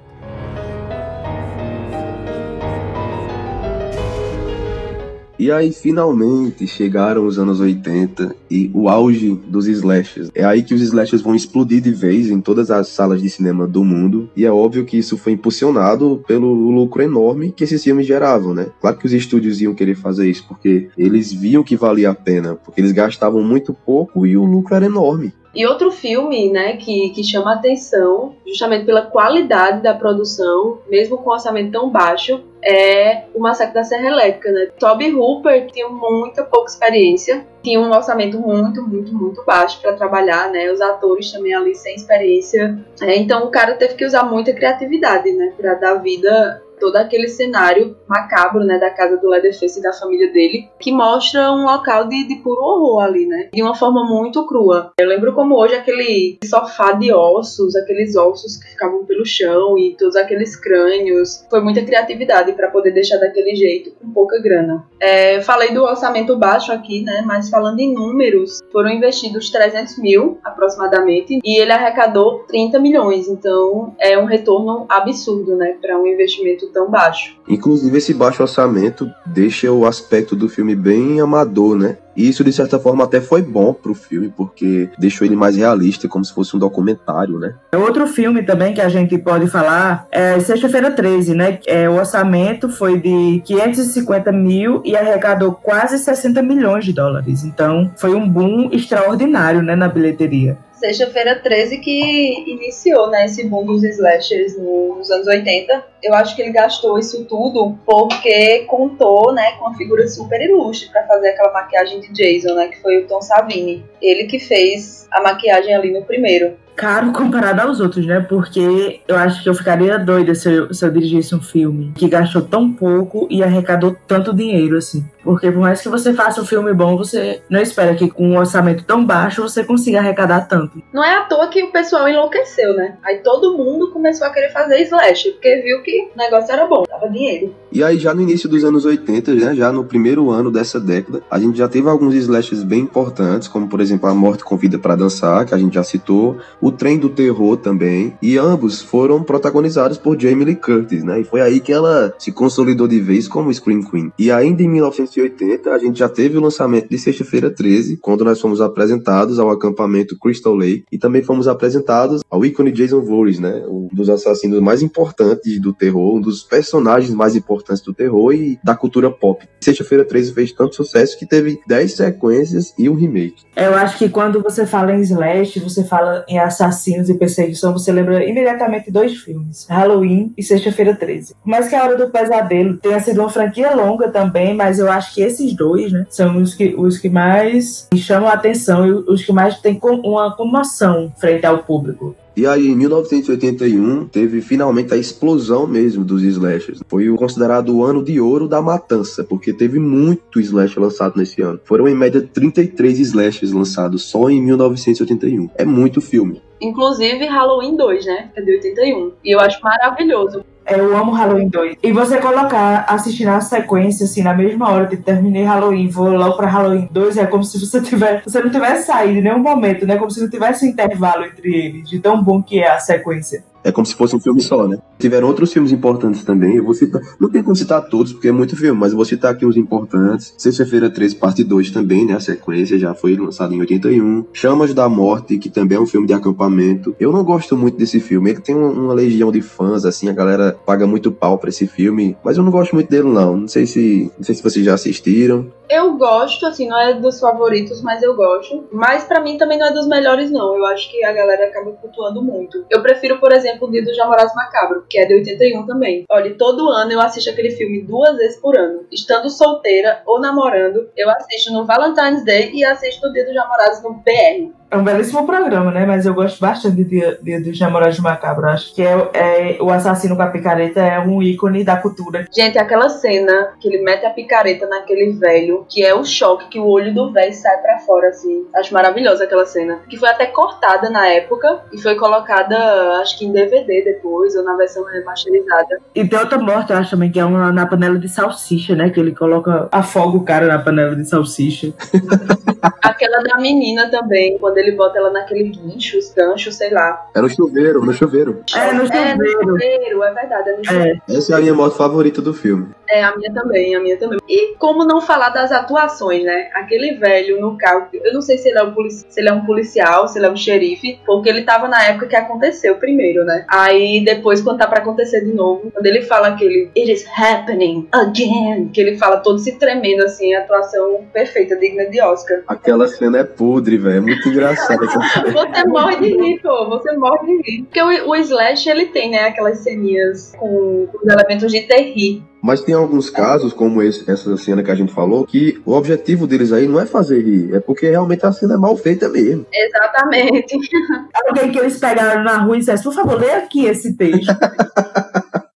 E aí, finalmente, chegaram os anos 80 e o auge dos slashers. É aí que os slashers vão explodir de vez em todas as salas de cinema do mundo. E é óbvio que isso foi impulsionado pelo lucro enorme que esses filmes geravam, né? Claro que os estúdios iam querer fazer isso, porque eles viam que valia a pena, porque eles gastavam muito pouco e o lucro era enorme.
E outro filme, né, que, que chama atenção, justamente pela qualidade da produção, mesmo com orçamento tão baixo, é o Massacre da Serra Elétrica, né? Toby Hooper tinha muita pouca experiência, tinha um orçamento muito, muito, muito baixo para trabalhar, né? Os atores também ali sem experiência. É, então o cara teve que usar muita criatividade, né, para dar vida todo aquele cenário macabro, né, da casa do Leatherface e da família dele, que mostra um local de, de puro horror ali, né, de uma forma muito crua. Eu lembro como hoje aquele sofá de ossos, aqueles ossos que ficavam pelo chão e todos aqueles crânios, foi muita criatividade para poder deixar daquele jeito, com pouca grana. É, falei do orçamento baixo aqui, né, mas falando em números, foram investidos 300 mil aproximadamente e ele arrecadou 30 milhões, então é um retorno absurdo, né, para um investimento tão baixo.
Inclusive, esse baixo orçamento deixa o aspecto do filme bem amador, né? E isso, de certa forma, até foi bom pro filme, porque deixou ele mais realista, como se fosse um documentário, né?
Outro filme também que a gente pode falar é Sexta-feira 13, né? É, o orçamento foi de 550 mil e arrecadou quase 60 milhões de dólares. Então, foi um boom extraordinário, né, na bilheteria.
Sexta-feira 13 que iniciou né, esse boom dos slashers nos anos 80. Eu acho que ele gastou isso tudo porque contou né, com uma figura super ilustre para fazer aquela maquiagem de Jason, né, que foi o Tom Savini. Ele que fez a maquiagem ali no primeiro
caro comparado aos outros, né? Porque eu acho que eu ficaria doida se eu, se eu dirigisse um filme que gastou tão pouco e arrecadou tanto dinheiro, assim. Porque por mais que você faça um filme bom, você não espera que com um orçamento tão baixo você consiga arrecadar tanto.
Não é à toa que o pessoal enlouqueceu, né? Aí todo mundo começou a querer fazer slash, porque viu que o negócio era bom, dava dinheiro.
E aí já no início dos anos 80, né, já no primeiro ano dessa década, a gente já teve alguns slashes bem importantes, como por exemplo A Morte Convida para Dançar, que a gente já citou, O Trem do Terror também, e ambos foram protagonizados por Jamie Lee Curtis, né? E foi aí que ela se consolidou de vez como Scream Queen. E ainda em 19 1980, a gente já teve o lançamento de Sexta-feira 13, quando nós fomos apresentados ao acampamento Crystal Lake e também fomos apresentados ao ícone Jason Voorhees, né? Um dos assassinos mais importantes do terror, um dos personagens mais importantes do terror e da cultura pop. Sexta-feira 13 fez tanto sucesso que teve 10 sequências e um remake.
Eu acho que quando você fala em slash, você fala em assassinos e perseguição, você lembra imediatamente dois filmes: Halloween e Sexta-feira 13. Mas que a Hora do Pesadelo tenha sido uma franquia longa também, mas eu acho que esses dois, né, são os que, os que mais chamam a atenção e os que mais têm uma comoção frente ao público.
E aí, em 1981, teve finalmente a explosão mesmo dos slashers. Foi o considerado o ano de ouro da matança, porque teve muito slash lançado nesse ano. Foram, em média, 33 slashers lançados só em 1981. É muito filme.
Inclusive Halloween 2, né? É de 81. E eu acho maravilhoso.
Eu amo Halloween 2. E você colocar, assistir na sequência, assim, na mesma hora que terminei Halloween, vou logo pra Halloween 2, é como se você tivesse, você não tivesse saído em nenhum momento, né? Como se não tivesse intervalo entre eles, de tão bom que é a sequência.
É como se fosse um filme só, né? Tiveram outros filmes importantes também. Eu vou citar. Não tem como citar todos, porque é muito filme, mas eu vou citar aqui os importantes. Sexta-feira 13, parte 2 também, né? A sequência já foi lançada em 81. Chamas da Morte, que também é um filme de acampamento. Eu não gosto muito desse filme. Ele tem uma legião de fãs, assim, a galera paga muito pau pra esse filme. Mas eu não gosto muito dele, não. Não sei se. Não sei se vocês já assistiram.
Eu gosto, assim, não é dos favoritos, mas eu gosto. Mas para mim também não é dos melhores, não. Eu acho que a galera acaba cultuando muito. Eu prefiro, por exemplo, o Dia dos Namorados Macabro, que é de 81 também. Olha, todo ano eu assisto aquele filme duas vezes por ano. Estando solteira ou namorando, eu assisto no Valentine's Day e assisto no Dia dos Namorados no BR.
É um belíssimo programa, né? Mas eu gosto bastante de Dia, dos Namorados Macabro. Acho que é, é, o assassino com a picareta é um ícone da cultura.
Gente, aquela cena que ele mete a picareta naquele velho, que é o choque que o olho do velho sai para fora, assim. Acho maravilhosa aquela cena. Que foi até cortada na época e foi colocada, acho que em DVD depois, ou na versão remasterizada.
E tem outra morte, eu acho também, que é uma na panela de salsicha, né? Que ele coloca, afoga o cara na panela de salsicha.
Aquela da menina também, quando ele bota ela naquele guincho, os ganchos, sei lá.
É no chuveiro, no chuveiro.
É, no chuveiro. É, no
chuveiro, é verdade. É no chuveiro.
É. Essa é a minha moto favorita do filme.
É, a minha também, a minha também. E como não falar das atuações, né? Aquele velho no carro, eu não sei se ele é um, polici se ele é um policial, se ele é um xerife, porque ele tava na época que aconteceu primeiro, né? Aí depois, quando tá pra acontecer de novo, quando ele fala aquele It is happening again, que ele fala todo se tremendo assim, a atuação perfeita, digna de Oscar.
Aquela cena é podre, velho, é muito engraçado engraçada.
Você morre de rir, pô. Você morre de rir. Porque o, o Slash, ele tem, né, aquelas ceninhas com, os elementos de terrir.
Mas tem alguns casos, como esse, essa cena que a gente falou, que o objetivo deles aí não é fazer rir, é porque realmente a cena é mal feita mesmo.
Exatamente.
Alguém que eles pegaram na rua e dissesse, por favor, lê aqui esse texto.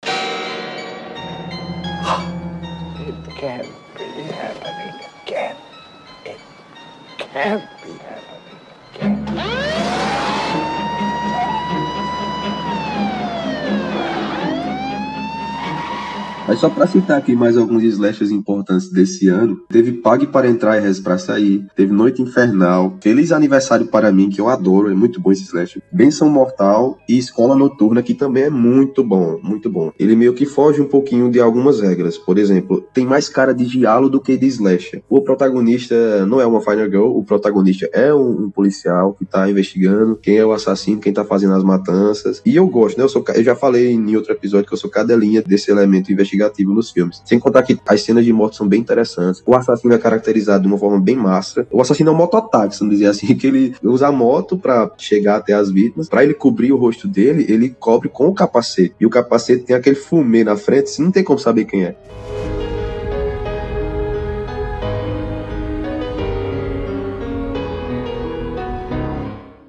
It be happening.
Mas só pra citar aqui mais alguns slashers importantes desse ano, teve Pague para Entrar e Reze para Sair, teve Noite Infernal, Feliz Aniversário para Mim, que eu adoro, é muito bom esse slasher, Benção Mortal e Escola Noturna, que também é muito bom, muito bom. Ele meio que foge um pouquinho de algumas regras, por exemplo, tem mais cara de giallo do que de slasher. O protagonista não é uma Final Girl, o protagonista é um, um policial que tá investigando quem é o assassino, quem tá fazendo as matanças, e eu gosto, né, eu, sou, eu já falei em outro episódio que eu sou cadelinha desse elemento investigativo investigativo nos filmes. Sem contar que as cenas de morte são bem interessantes. O assassino é caracterizado de uma forma bem massa. O assassino é um mototáxi, vamos dizer assim, que ele usa a moto para chegar até as vítimas. Para ele cobrir o rosto dele, ele cobre com o capacete. E o capacete tem aquele fumê na frente, você não tem como saber quem é.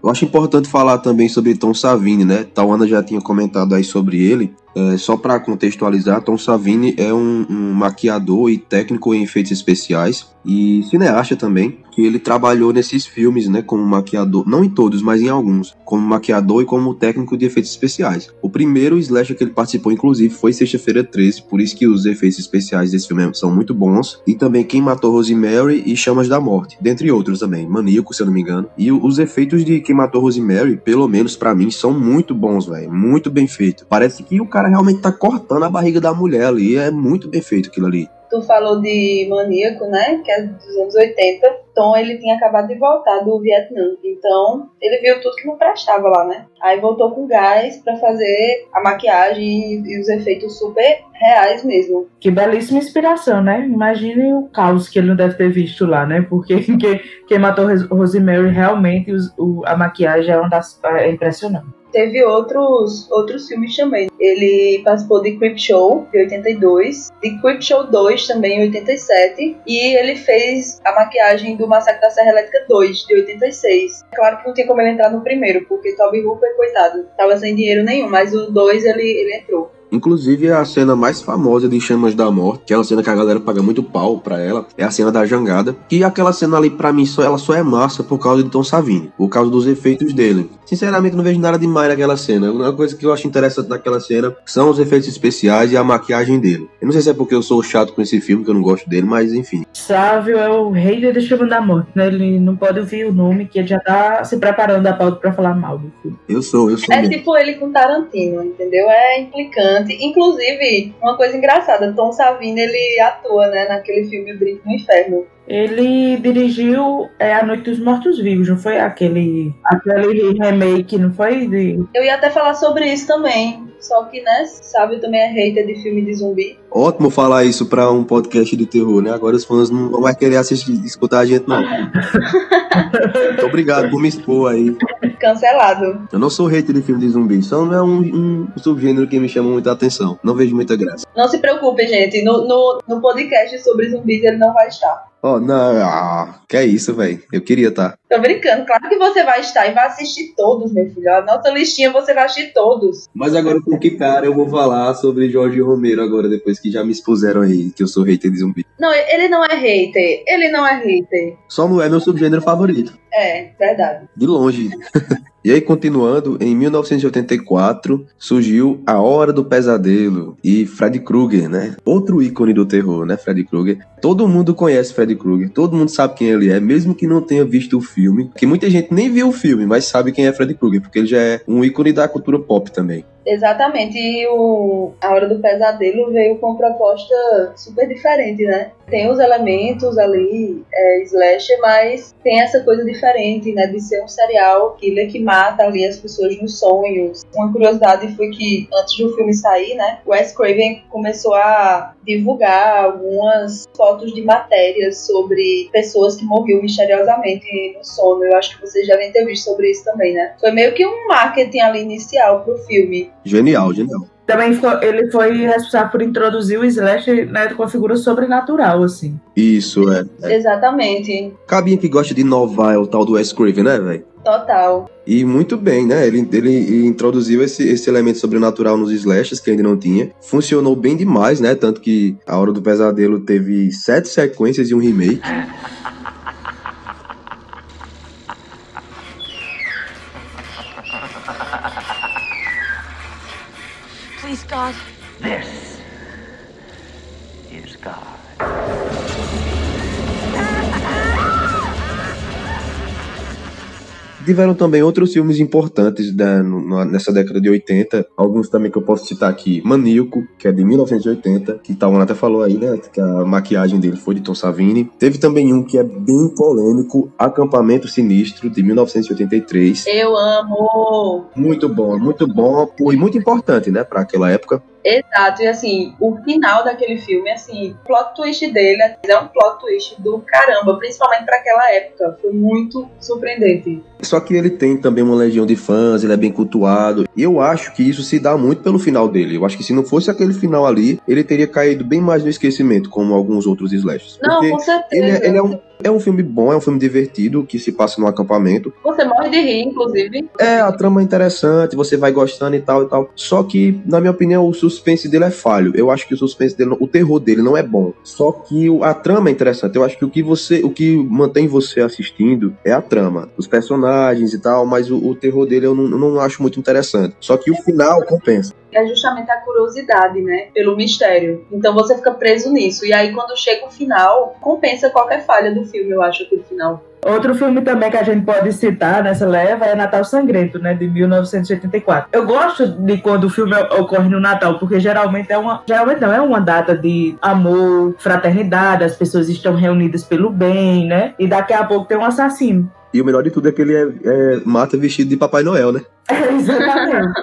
Eu acho importante falar também sobre Tom Savini, né? Tawana já tinha comentado aí sobre ele. É, só para contextualizar, Tom Savini é um, um, maquiador e técnico em efeitos especiais e cineasta também, que ele trabalhou nesses filmes, né, como maquiador, não em todos, mas em alguns, como maquiador e como técnico de efeitos especiais. O primeiro slasher que ele participou, inclusive, foi Sexta-feira 13, por isso que os efeitos especiais desse filme são muito bons, e também Quem Matou Rosemary e Chamas da Morte, dentre outros também, Maníaco, se eu não me engano. E os efeitos de Quem Matou Rosemary, pelo menos para mim, são muito bons, velho, muito bem feitos. Parece que o cara realmente tá cortando a barriga da mulher ali. É muito bem feito aquilo ali.
Tu falou de Maníaco, né? Que é dos anos 80. Tom, ele tinha acabado de voltar do Vietnã. Então, ele viu tudo que não prestava lá, né? Aí voltou com gás para fazer a maquiagem e os efeitos super reais mesmo.
Que belíssima inspiração, né? Imagine o caos que ele não deve ter visto lá, né? Porque quem, quem matou Rosemary realmente os, o, a maquiagem é, uma das, é impressionante
teve outros, outros filmes também. Ele participou de Creep Show, de 82, de Creep Show 2, também, em 87, e ele fez a maquiagem do Massacre da Serra Elétrica 2, de 86. Claro que não tinha como ele entrar no primeiro, porque Toby Hooper, coitado, tava sem dinheiro nenhum, mas o 2 ele, ele entrou.
Inclusive, a cena mais famosa de Chamas da Morte, aquela cena que a galera paga muito pau pra ela, é a cena da jangada. E aquela cena ali, pra mim, só, ela só é massa por causa de Tom Savini, por causa dos efeitos dele. Sinceramente, não vejo nada demais naquela cena. Uma coisa que eu acho interessante naquela cena são os efeitos especiais e a maquiagem dele. Eu não sei se é porque eu sou chato com esse filme, que eu não gosto dele, mas enfim.
Sávio é o rei de Chamas da Morte, né? Ele não pode ouvir o nome, que ele já tá se preparando a pauta pra falar mal do filme.
Eu sou, eu sou.
É mesmo. tipo ele com Tarantino, entendeu? É implicante. Inclusive, uma coisa engraçada, Tom Savini, ele atua, né, naquele filme O Drink no Inferno.
Ele dirigiu é, A Noite dos Mortos Vivos, não foi aquele, aquele remake, não foi? De...
Eu ia até falar sobre isso também. Só que, né, sabe, também é hater de filme de zumbi.
Ótimo falar isso pra um podcast de terror, né? Agora os fãs não vão mais querer assistir, escutar a gente, não. Muito obrigado por me expor aí.
Cancelado.
Eu não sou hater de filme de zumbi, só não é um, um subgênero que me chama muita atenção. Não vejo muita graça.
Não se preocupe, gente. No, no, no podcast sobre zumbis ele não vai estar.
Oh, não, ah, que é isso, velho. Eu queria estar. Tá.
Tô brincando, claro que você vai estar e vai assistir todos, meu filho. A nossa listinha você vai assistir todos.
Mas agora com que cara eu vou falar sobre Jorge Romero agora, depois que já me expuseram aí que eu sou hater de zumbi.
Não, ele não é hater. Ele não é hater.
Só não é meu subgênero favorito.
É, verdade.
De longe. E aí, continuando, em 1984 surgiu A Hora do Pesadelo e Freddy Krueger, né? Outro ícone do terror, né? Freddy Krueger. Todo mundo conhece Freddy Krueger, todo mundo sabe quem ele é, mesmo que não tenha visto o filme. Que muita gente nem viu o filme, mas sabe quem é Freddy Krueger, porque ele já é um ícone da cultura pop também.
Exatamente, e o A Hora do Pesadelo veio com uma proposta super diferente, né? Tem os elementos ali, é, slasher, mas tem essa coisa diferente, né? De ser um serial killer que mata ali as pessoas nos sonhos. Uma curiosidade foi que antes do filme sair, né, Wes Craven começou a divulgar algumas fotos de matérias sobre pessoas que morriam misteriosamente no sono. Eu acho que vocês devem ter visto sobre isso também, né? Foi meio que um marketing ali inicial pro filme.
Genial, genial.
Também foi, ele foi responsável por introduzir o Slash né, com a figura sobrenatural, assim.
Isso, é. é.
Exatamente.
Cabinha que gosta de inovar é o tal do Wes Craven, né, velho?
Total.
E muito bem, né? Ele, ele introduziu esse, esse elemento sobrenatural nos slashes que ainda não tinha. Funcionou bem demais, né? Tanto que A Hora do Pesadelo teve sete sequências e um remake.
God.
This is God.
Tiveram também outros filmes importantes da, no- nessa década de 80. Alguns também que eu posso citar aqui. Maníaco, que é de 1980, que Tawana até falou aí, né? Que a maquiagem dele foi de Tom Savini. Teve também um que é bem polêmico, Acampamento Sinistro, de 1983.
Eu amo!
Muito bom, muito bom e muito importante, né, para aquela época.
Exato, e assim, o final daquele filme, assim, o plot twist dele é um plot twist do caramba, principalmente pra aquela época. Foi muito surpreendente.
Só que ele tem também uma legião de fãs, ele é bem cultuado. E eu acho que isso se dá muito pelo final dele. Eu acho que se não fosse aquele final ali, ele teria caído bem mais no esquecimento, como alguns outros slashes.
Não,
Porque
com certeza.
ele, é, ele é um, é um filme bom, é um filme divertido, que se passa num acampamento.
Você morre de rir, inclusive.
É, a trama é interessante, você vai gostando e tal e tal. Só que, na minha opinião, o suspense dele é falho. Eu acho que o suspense dele, o terror dele não é bom. Só que a trama é interessante. Eu acho que o que você, o que mantém você assistindo é a trama, os personagens e tal, mas o, o terror dele eu não, eu não acho muito interessante. Só que o final compensa.
É justamente a curiosidade, né? Pelo mistério. Então você fica preso nisso. E aí, quando chega o final, compensa qualquer falha do filme, eu acho, aquele final.
Outro filme também que a gente pode citar nessa leva é Natal Sangrento, né, de 1984. Eu gosto de quando o filme ocorre no Natal, porque geralmente é uma, geralmente não é uma data de amor, fraternidade, as pessoas estão reunidas pelo bem, né? E daqui a pouco tem um assassino.
E o melhor de tudo é que ele é, é- mata vestido de Papai Noel, né?
É, exatamente.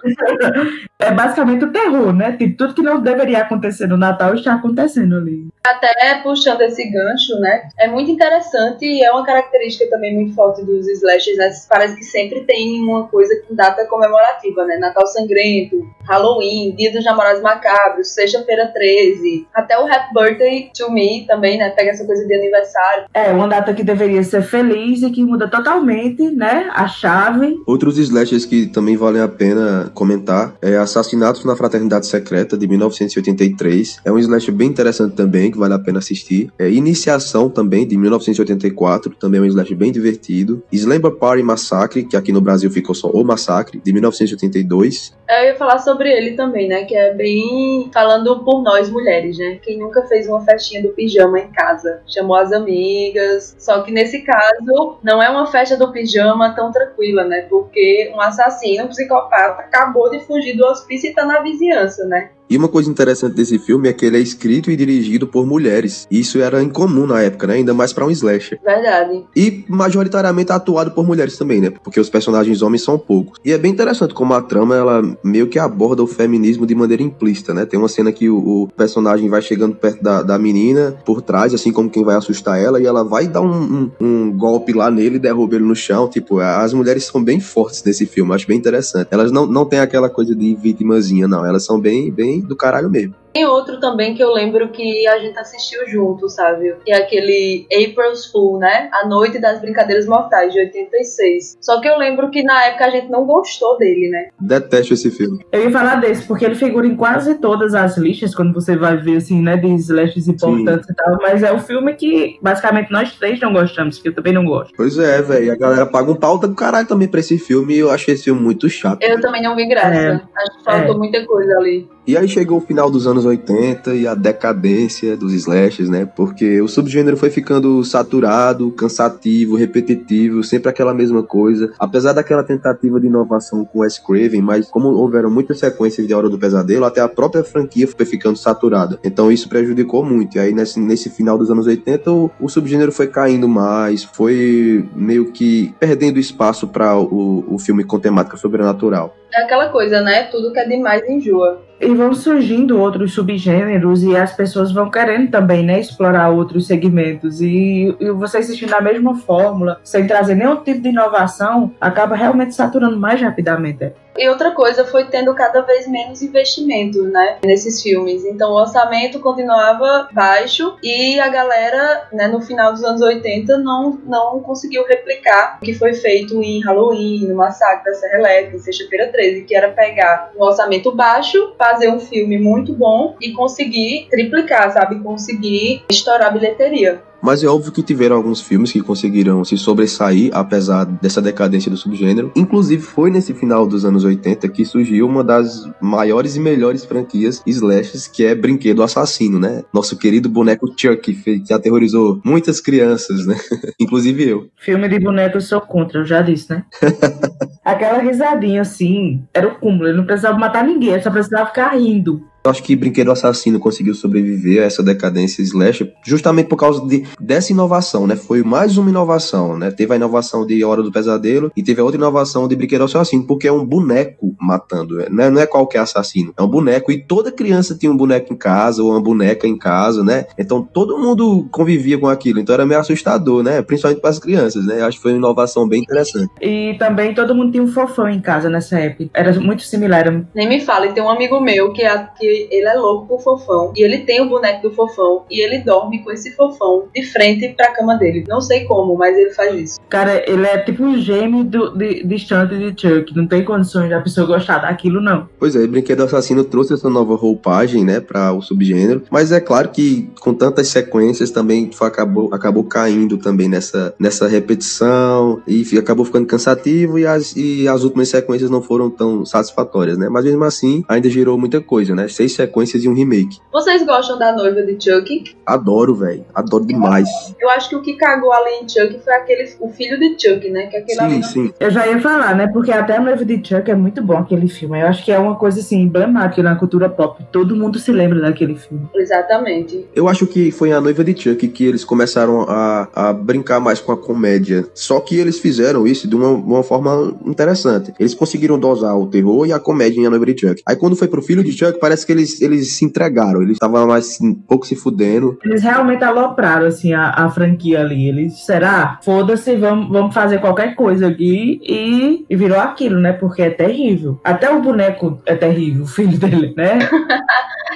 é basicamente o terror, né? Tipo, tudo que não deveria acontecer no Natal está acontecendo ali.
Até puxando esse gancho, né? É muito interessante e é uma característica também muito forte dos slashes, né? Parece que sempre tem uma coisa com data comemorativa, né? Natal Sangrento, Halloween, Dia dos Namorados Macabros, Sexta-feira 13, até o Happy Birthday to Me também, né? Pega essa coisa de aniversário.
É uma data que deveria ser feliz e que muda totalmente, né? A chave.
Outros slashers que também valem a pena comentar é Assassinatos na Fraternidade Secreta, de 1983. É um slasher bem interessante também, que vale a pena assistir. É Iniciação também, de 1984, também é um slasher bem divertido. Slumber Party Massacre, que aqui no Brasil ficou só O Massacre, de 1982.
Eu ia falar sobre ele também, né? Que é bem falando por nós mulheres, né? Quem nunca fez uma festinha do pijama em casa? Chamou as amigas. Só que nesse caso, não é uma festa do pijama tão tranquila, né? Porque um assassino, um psicopata, acabou de fugir do hospício e tá na vizinhança, né?
E uma coisa interessante desse filme é que ele é escrito e dirigido por mulheres. Isso era incomum na época, né? Ainda mais pra um slasher.
Verdade.
E majoritariamente atuado por mulheres também, né? Porque os personagens homens são poucos. E é bem interessante como a trama, ela meio que aborda o feminismo de maneira implícita, né? Tem uma cena que o, o personagem vai chegando perto da, da menina por trás, assim como quem vai assustar ela, e ela vai dar um, um- um golpe lá nele e derruba ele no chão. Tipo, as mulheres são bem fortes nesse filme, acho bem interessante. Elas não, não têm aquela coisa de vitimazinha, não. Elas são bem, bem do caralho mesmo.
Tem outro também que eu lembro que a gente assistiu junto, sabe? Que é aquele April's Fool, né? A Noite das Brincadeiras Mortais, de 86. Só que eu lembro que na época a gente não gostou dele, né?
Detesto esse filme.
Eu ia falar desse, porque ele figura em quase todas as listas, quando você vai ver, assim, né, de slashes importantes e tal. Mas é o filme que, basicamente, nós três não gostamos, que eu também não gosto.
Pois é, velho. A galera paga um pau do caralho também pra esse filme e eu achei esse filme muito chato.
Eu também não vi graça.
É.
Acho que faltou muita coisa ali.
E aí chegou o final dos anos 80 e a decadência dos slashes, né? Porque o subgênero foi ficando saturado, cansativo, repetitivo, sempre aquela mesma coisa. Apesar daquela tentativa de inovação com Wes Craven, mas como houveram muitas sequências de Hora do Pesadelo, até a própria franquia foi ficando saturada. Então isso prejudicou muito. E aí nesse, nesse final dos anos 80 o, o subgênero foi caindo mais, foi meio que perdendo espaço para o, o filme com temática sobrenatural.
É aquela coisa, né? Tudo que é demais enjoa.
E vão surgindo outros subgêneros e as pessoas vão querendo também, né, explorar outros segmentos. E, e você assistindo na mesma fórmula, sem trazer nenhum tipo de inovação, acaba realmente saturando mais rapidamente.
E outra coisa foi tendo cada vez menos investimento, né, nesses filmes. Então o orçamento continuava baixo e a galera, né, no final dos anos 80 não, não conseguiu replicar o que foi feito em Halloween, no Massacre da Serra Elétrica, em Sexta-feira 13, que era pegar um orçamento baixo, fazer um filme muito bom e conseguir triplicar, sabe, conseguir estourar a bilheteria.
Mas é óbvio que tiveram alguns filmes que conseguiram se sobressair, apesar dessa decadência do subgênero. Inclusive, foi nesse final dos anos 80 que surgiu uma das maiores e melhores franquias slashes, que é Brinquedo Assassino, né? Nosso querido boneco Chuck, que aterrorizou muitas crianças, né? Inclusive eu.
Filme de boneco eu sou contra, eu já disse, né? Aquela risadinha assim, era o cúmulo. Ele não precisava matar ninguém, ele só precisava ficar rindo.
Eu acho que Brinquedo Assassino conseguiu sobreviver a essa decadência slash justamente por causa de, dessa inovação, né? Foi mais uma inovação, né? Teve a inovação de Hora do Pesadelo e teve a outra inovação de Brinquedo Assassino, porque é um boneco matando, né? não é qualquer assassino, é um boneco e toda criança tinha um boneco em casa ou uma boneca em casa, né? Então todo mundo convivia com aquilo, então era meio assustador, né? Principalmente para as crianças, né? Eu acho que foi uma inovação bem interessante.
E também todo mundo tinha um fofão em casa nessa época. Era muito similar.
Nem me fale, tem um amigo meu que, é, que ele é louco por fofão. E ele tem o boneco do fofão. E ele dorme com esse fofão de frente pra cama dele. Não sei como, mas ele faz isso.
Cara, ele é tipo um gêmeo do, de, distante de Chuck. Não tem condições da pessoa gostar daquilo, não.
Pois é, Brinquedo Assassino trouxe essa nova roupagem, né, para o subgênero. Mas é claro que com tantas sequências também acabou, acabou caindo também nessa, nessa repetição e acabou ficando cansativo e as, e as últimas sequências não foram tão satisfatórias, né? Mas mesmo assim, ainda gerou muita coisa, né? Seis sequências e um remake.
Vocês gostam da noiva de Chuck?
Adoro, velho. Adoro demais.
Eu acho que o que cagou ali em Chuck foi aquele, o filho de Chuck, né? Que é aquele
sim,
ali
sim.
Eu já ia falar, né? Porque até a noiva de Chuck é muito bom aquele filme. Eu acho que é uma coisa assim, emblemática na cultura pop. Todo mundo se lembra daquele filme.
Exatamente.
Eu acho que foi a noiva de Chuck que eles começaram a, a brincar mais com a comédia. Só que eles fizeram isso de uma, uma forma interessante. Eles conseguiram dosar o terror e a comédia em A Noiva de Chuck. Aí quando foi pro filho de Chuck, parece que eles, eles se entregaram. Eles estavam mais um pouco se fudendo.
Eles realmente alopraram, assim, a, a franquia ali. Eles, será? Foda-se, vamos, vamos fazer qualquer coisa aqui. E, e virou aquilo, né? Porque é terrível. Até o boneco é terrível, o filho dele, né?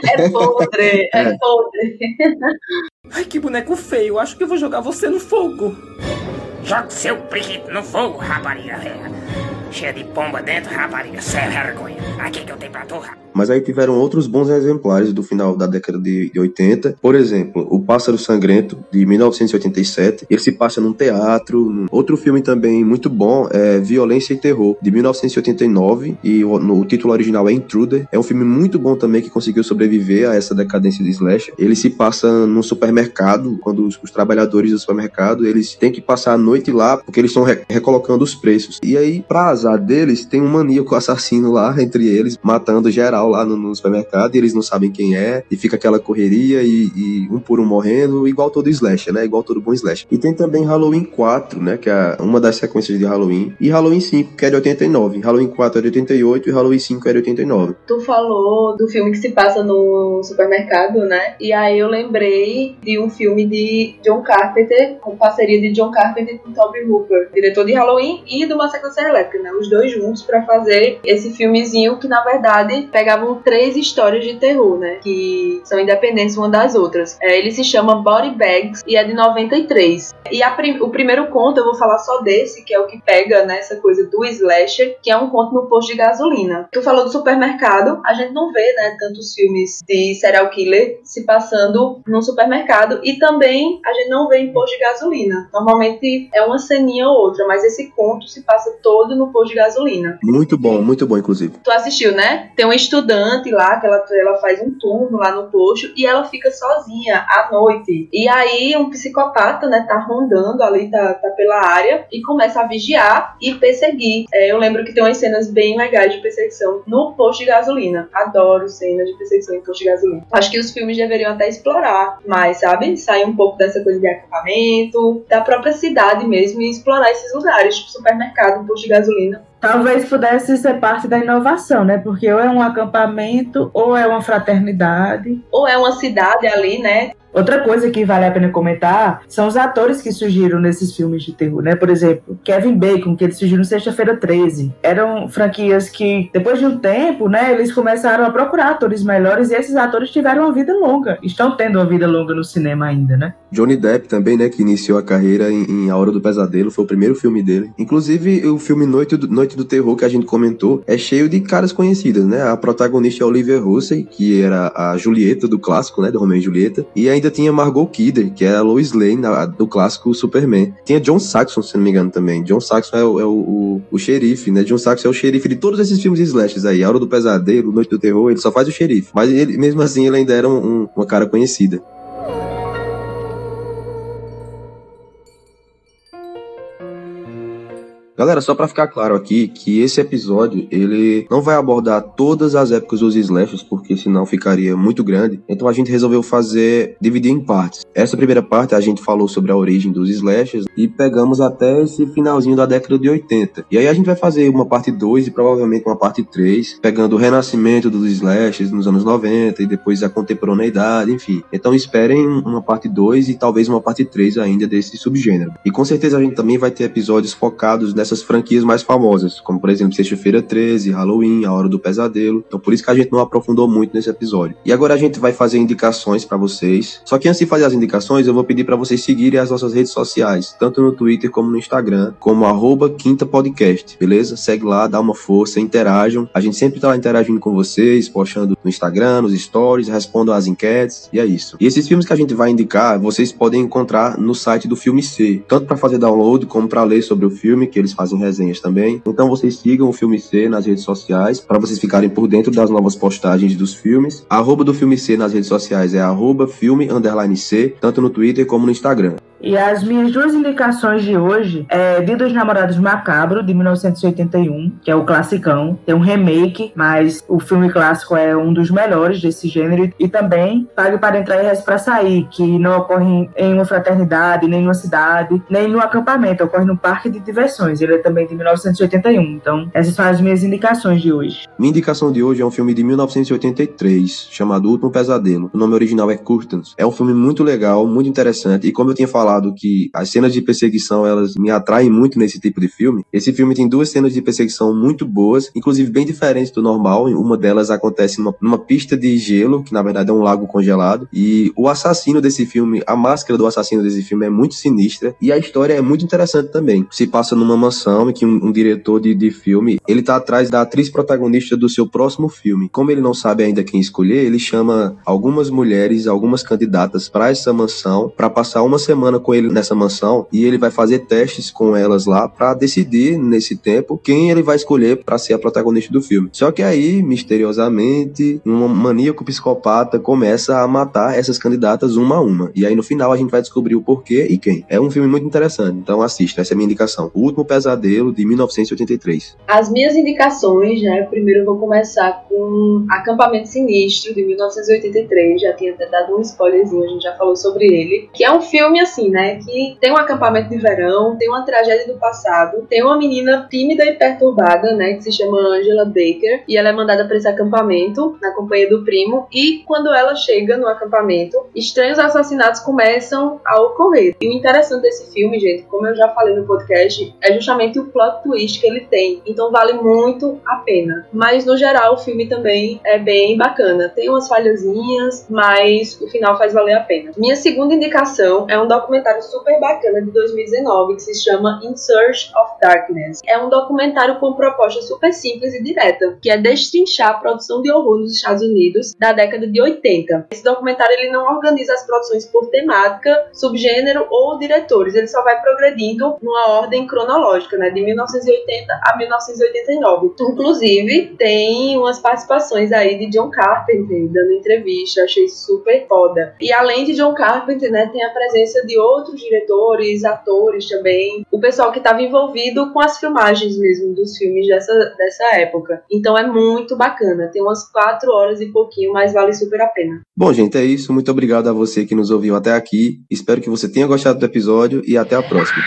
É podre, é,
É.
podre.
Ai, que boneco feio. Acho que eu vou jogar você no fogo.
Jogue seu brinquedo no fogo, rapariga. Cheia de pomba dentro, rapariga. Sem vergonha. Aqui que eu tenho pra tu, rapaz.
Mas aí tiveram outros bons exemplares do final da década de, de 80. Por exemplo, O Pássaro Sangrento, de 1987. Ele se passa num teatro. Num- Outro filme também muito bom é Violência e Terror, de 1989. E o, no- o título original é Intruder. É um filme muito bom também que conseguiu sobreviver a essa decadência de slasher. Ele se passa num supermercado, quando os, os trabalhadores do supermercado, eles têm que passar a noite lá, porque eles estão re- recolocando os preços. E aí, pra azar deles, tem um maníaco assassino lá, entre eles, matando geral lá no, no supermercado, e eles não sabem quem é, e fica aquela correria, e, e um por um morrendo, igual todo slasher, né? Igual todo bom slasher. E tem também Halloween 4, né? Que é uma das sequências de Halloween, e Halloween 5, que é de 89. Halloween 4 é de 88 e Halloween 5 é de 89.
Tu falou do filme que se passa no supermercado, né? E aí eu lembrei de um filme de John Carpenter, com parceria de John Carpenter com Toby Hooper, diretor de Halloween e do Massacre Elétrica, né? Os dois juntos pra fazer esse filmezinho que na verdade pegavam três histórias de terror, né? Que são independentes uma das outras. É, ele se chama Body Bags e é de 93. E prim- o primeiro conto, eu vou falar só desse, que é o que pega nessa coisa do slasher, que é um conto no posto de gasolina. Tu falou do supermercado, a gente não vê, né, tantos filmes de serial killer se passando num supermercado e também a gente não vê em posto de gasolina. Normalmente é uma ceninha ou outra, mas esse conto se passa todo no posto de gasolina.
Muito bom, muito bom, inclusive.
Tu assistiu, né? Tem um estu estudante lá, que ela, ela faz um turno lá no posto e ela fica sozinha à noite. E aí um psicopata, né, tá rondando ali, tá, tá pela área e começa a vigiar e perseguir. É, eu lembro que tem umas cenas bem legais de perseguição no posto de gasolina. Adoro cenas de perseguição em posto de gasolina. Acho que os filmes deveriam até explorar mais, sabe? Sair um pouco dessa coisa de acampamento, da própria cidade mesmo e explorar esses lugares, tipo supermercado, posto de gasolina.
Talvez pudesse ser parte da inovação, né? Porque ou é um acampamento, ou é uma fraternidade.
Ou é uma cidade ali, né?
Outra coisa que vale a pena comentar são os atores que surgiram nesses filmes de terror, né? Por exemplo, Kevin Bacon, que ele surgiu no Sexta-feira 13. Eram franquias que, depois de um tempo, né, eles começaram a procurar atores melhores e esses atores tiveram uma vida longa. Estão tendo uma vida longa no cinema ainda, né?
Johnny Depp também, né, que iniciou a carreira em, em A Hora do Pesadelo, foi o primeiro filme dele. Inclusive, o filme Noite do, Noite do Terror, que a gente comentou, é cheio de caras conhecidas, né? A protagonista é Olivia Hussey, que era a Julieta do clássico, né, do Romeo e Julieta. E ainda tinha Margot Kidder, que é a Lois Lane do clássico Superman. Tinha John Saxon, se não me engano, também. John Saxon é o, é o, o, o xerife, né? John Saxon é o xerife de todos esses filmes slashes aí. A Hora do Pesadelo, Noite do Terror, ele só faz o xerife. Mas ele, mesmo assim, ele ainda era um, um, uma cara conhecida. Galera, só para ficar claro aqui que esse episódio ele não vai abordar todas as épocas dos slashes, porque senão ficaria muito grande. Então a gente resolveu fazer dividir em partes. Essa primeira parte a gente falou sobre a origem dos slashes e pegamos até esse finalzinho da década de 80. E aí a gente vai fazer uma parte 2 e provavelmente uma parte 3, pegando o renascimento dos slashes nos anos 90 e depois a contemporaneidade, enfim. Então esperem uma parte 2 e talvez uma parte 3 ainda desse subgênero. E com certeza a gente também vai ter episódios focados nessa dessas franquias mais famosas, como por exemplo Sexta-feira 13, Halloween, A Hora do Pesadelo. Então por isso que a gente não aprofundou muito nesse episódio. E agora a gente vai fazer indicações para vocês. Só que antes de fazer as indicações, eu vou pedir para vocês seguirem as nossas redes sociais, tanto no Twitter como no Instagram, como arroba Quinta Podcast, beleza? Segue lá, dá uma força, interajam. A gente sempre tá lá interagindo com vocês, postando no Instagram, nos stories, respondam às enquetes, e é isso. E esses filmes que a gente vai indicar, vocês podem encontrar no site do Filme C, tanto para fazer download como para ler sobre o filme que eles fazem resenhas também. Então vocês sigam o Filme C nas redes sociais para vocês ficarem por dentro das novas postagens dos filmes. A arroba do Filme C nas redes sociais é arroba filme underline C, tanto no Twitter como no Instagram.
E as minhas duas indicações de hoje é Dia dos Namorados Macabro, de 1981, que é o classicão. Tem um remake, mas o filme clássico é um dos melhores desse gênero. E também Pague para Entrar e Reze para Sair, que não ocorre em uma fraternidade, nem numa cidade, nem no acampamento. Ocorre no parque de diversões. Ele é também de 1981. Então, essas são as minhas indicações de hoje.
Minha indicação de hoje é um filme de 1983, chamado Último Pesadelo. O nome original é Curtains. É um filme muito legal, muito interessante. E como eu tinha falado, falado que as cenas de perseguição elas me atraem muito nesse tipo de filme. Esse filme tem duas cenas de perseguição muito boas, inclusive bem diferentes do normal. Uma delas acontece numa, numa pista de gelo, que na verdade é um lago congelado. E o assassino desse filme, a máscara do assassino desse filme é muito sinistra. E a história é muito interessante também. Se passa numa mansão em que um, um diretor de, de filme ele tá atrás da atriz protagonista do seu próximo filme. Como ele não sabe ainda quem escolher, ele chama algumas mulheres, algumas candidatas para essa mansão para passar uma semana com ele nessa mansão e ele vai fazer testes com elas lá para decidir nesse tempo quem ele vai escolher para ser a protagonista do filme. Só que aí, misteriosamente, um maníaco psicopata começa a matar essas candidatas uma a uma. E aí no final a gente vai descobrir o porquê e quem. É um filme muito interessante, então assista, essa é a minha indicação. O Último Pesadelo de 1983.
As minhas indicações, né? Primeiro eu vou começar com Acampamento Sinistro de 1983, já tinha até dado um spoilerzinho, a gente já falou sobre ele, que é um filme assim, né? Que tem um acampamento de verão, tem uma tragédia do passado, tem uma menina tímida e perturbada, né? Que se chama Angela Baker, e ela é mandada para esse acampamento na companhia do primo. E quando ela chega no acampamento, estranhos assassinatos começam a ocorrer. E o interessante desse filme, gente, como eu já falei no podcast, é justamente o plot twist que ele tem. Então vale muito a pena. Mas no geral, o filme também é bem bacana. Tem umas falhazinhas, mas o final faz valer a pena. Minha segunda indicação é um documento documentário super bacana de 2019 que se chama In Search of Darkness. É um documentário com proposta super simples e direta, que é destrinchar a produção de horror nos Estados Unidos da década de 80. Esse documentário ele não organiza as produções por temática, subgênero ou diretores, ele só vai progredindo numa ordem cronológica, né, de 1980 a 1989. Inclusive, tem umas participações aí de John Carpenter dando entrevista, achei super foda. E além de John Carpenter, né, tem a presença de outros diretores, atores também, o pessoal que estava envolvido com as filmagens mesmo dos filmes dessa, dessa época. Então é muito bacana, tem umas quatro horas e pouquinho, mas vale super a pena.
Bom, gente, é isso. Muito obrigado a você que nos ouviu até aqui. Espero que você tenha gostado do episódio e até a próxima.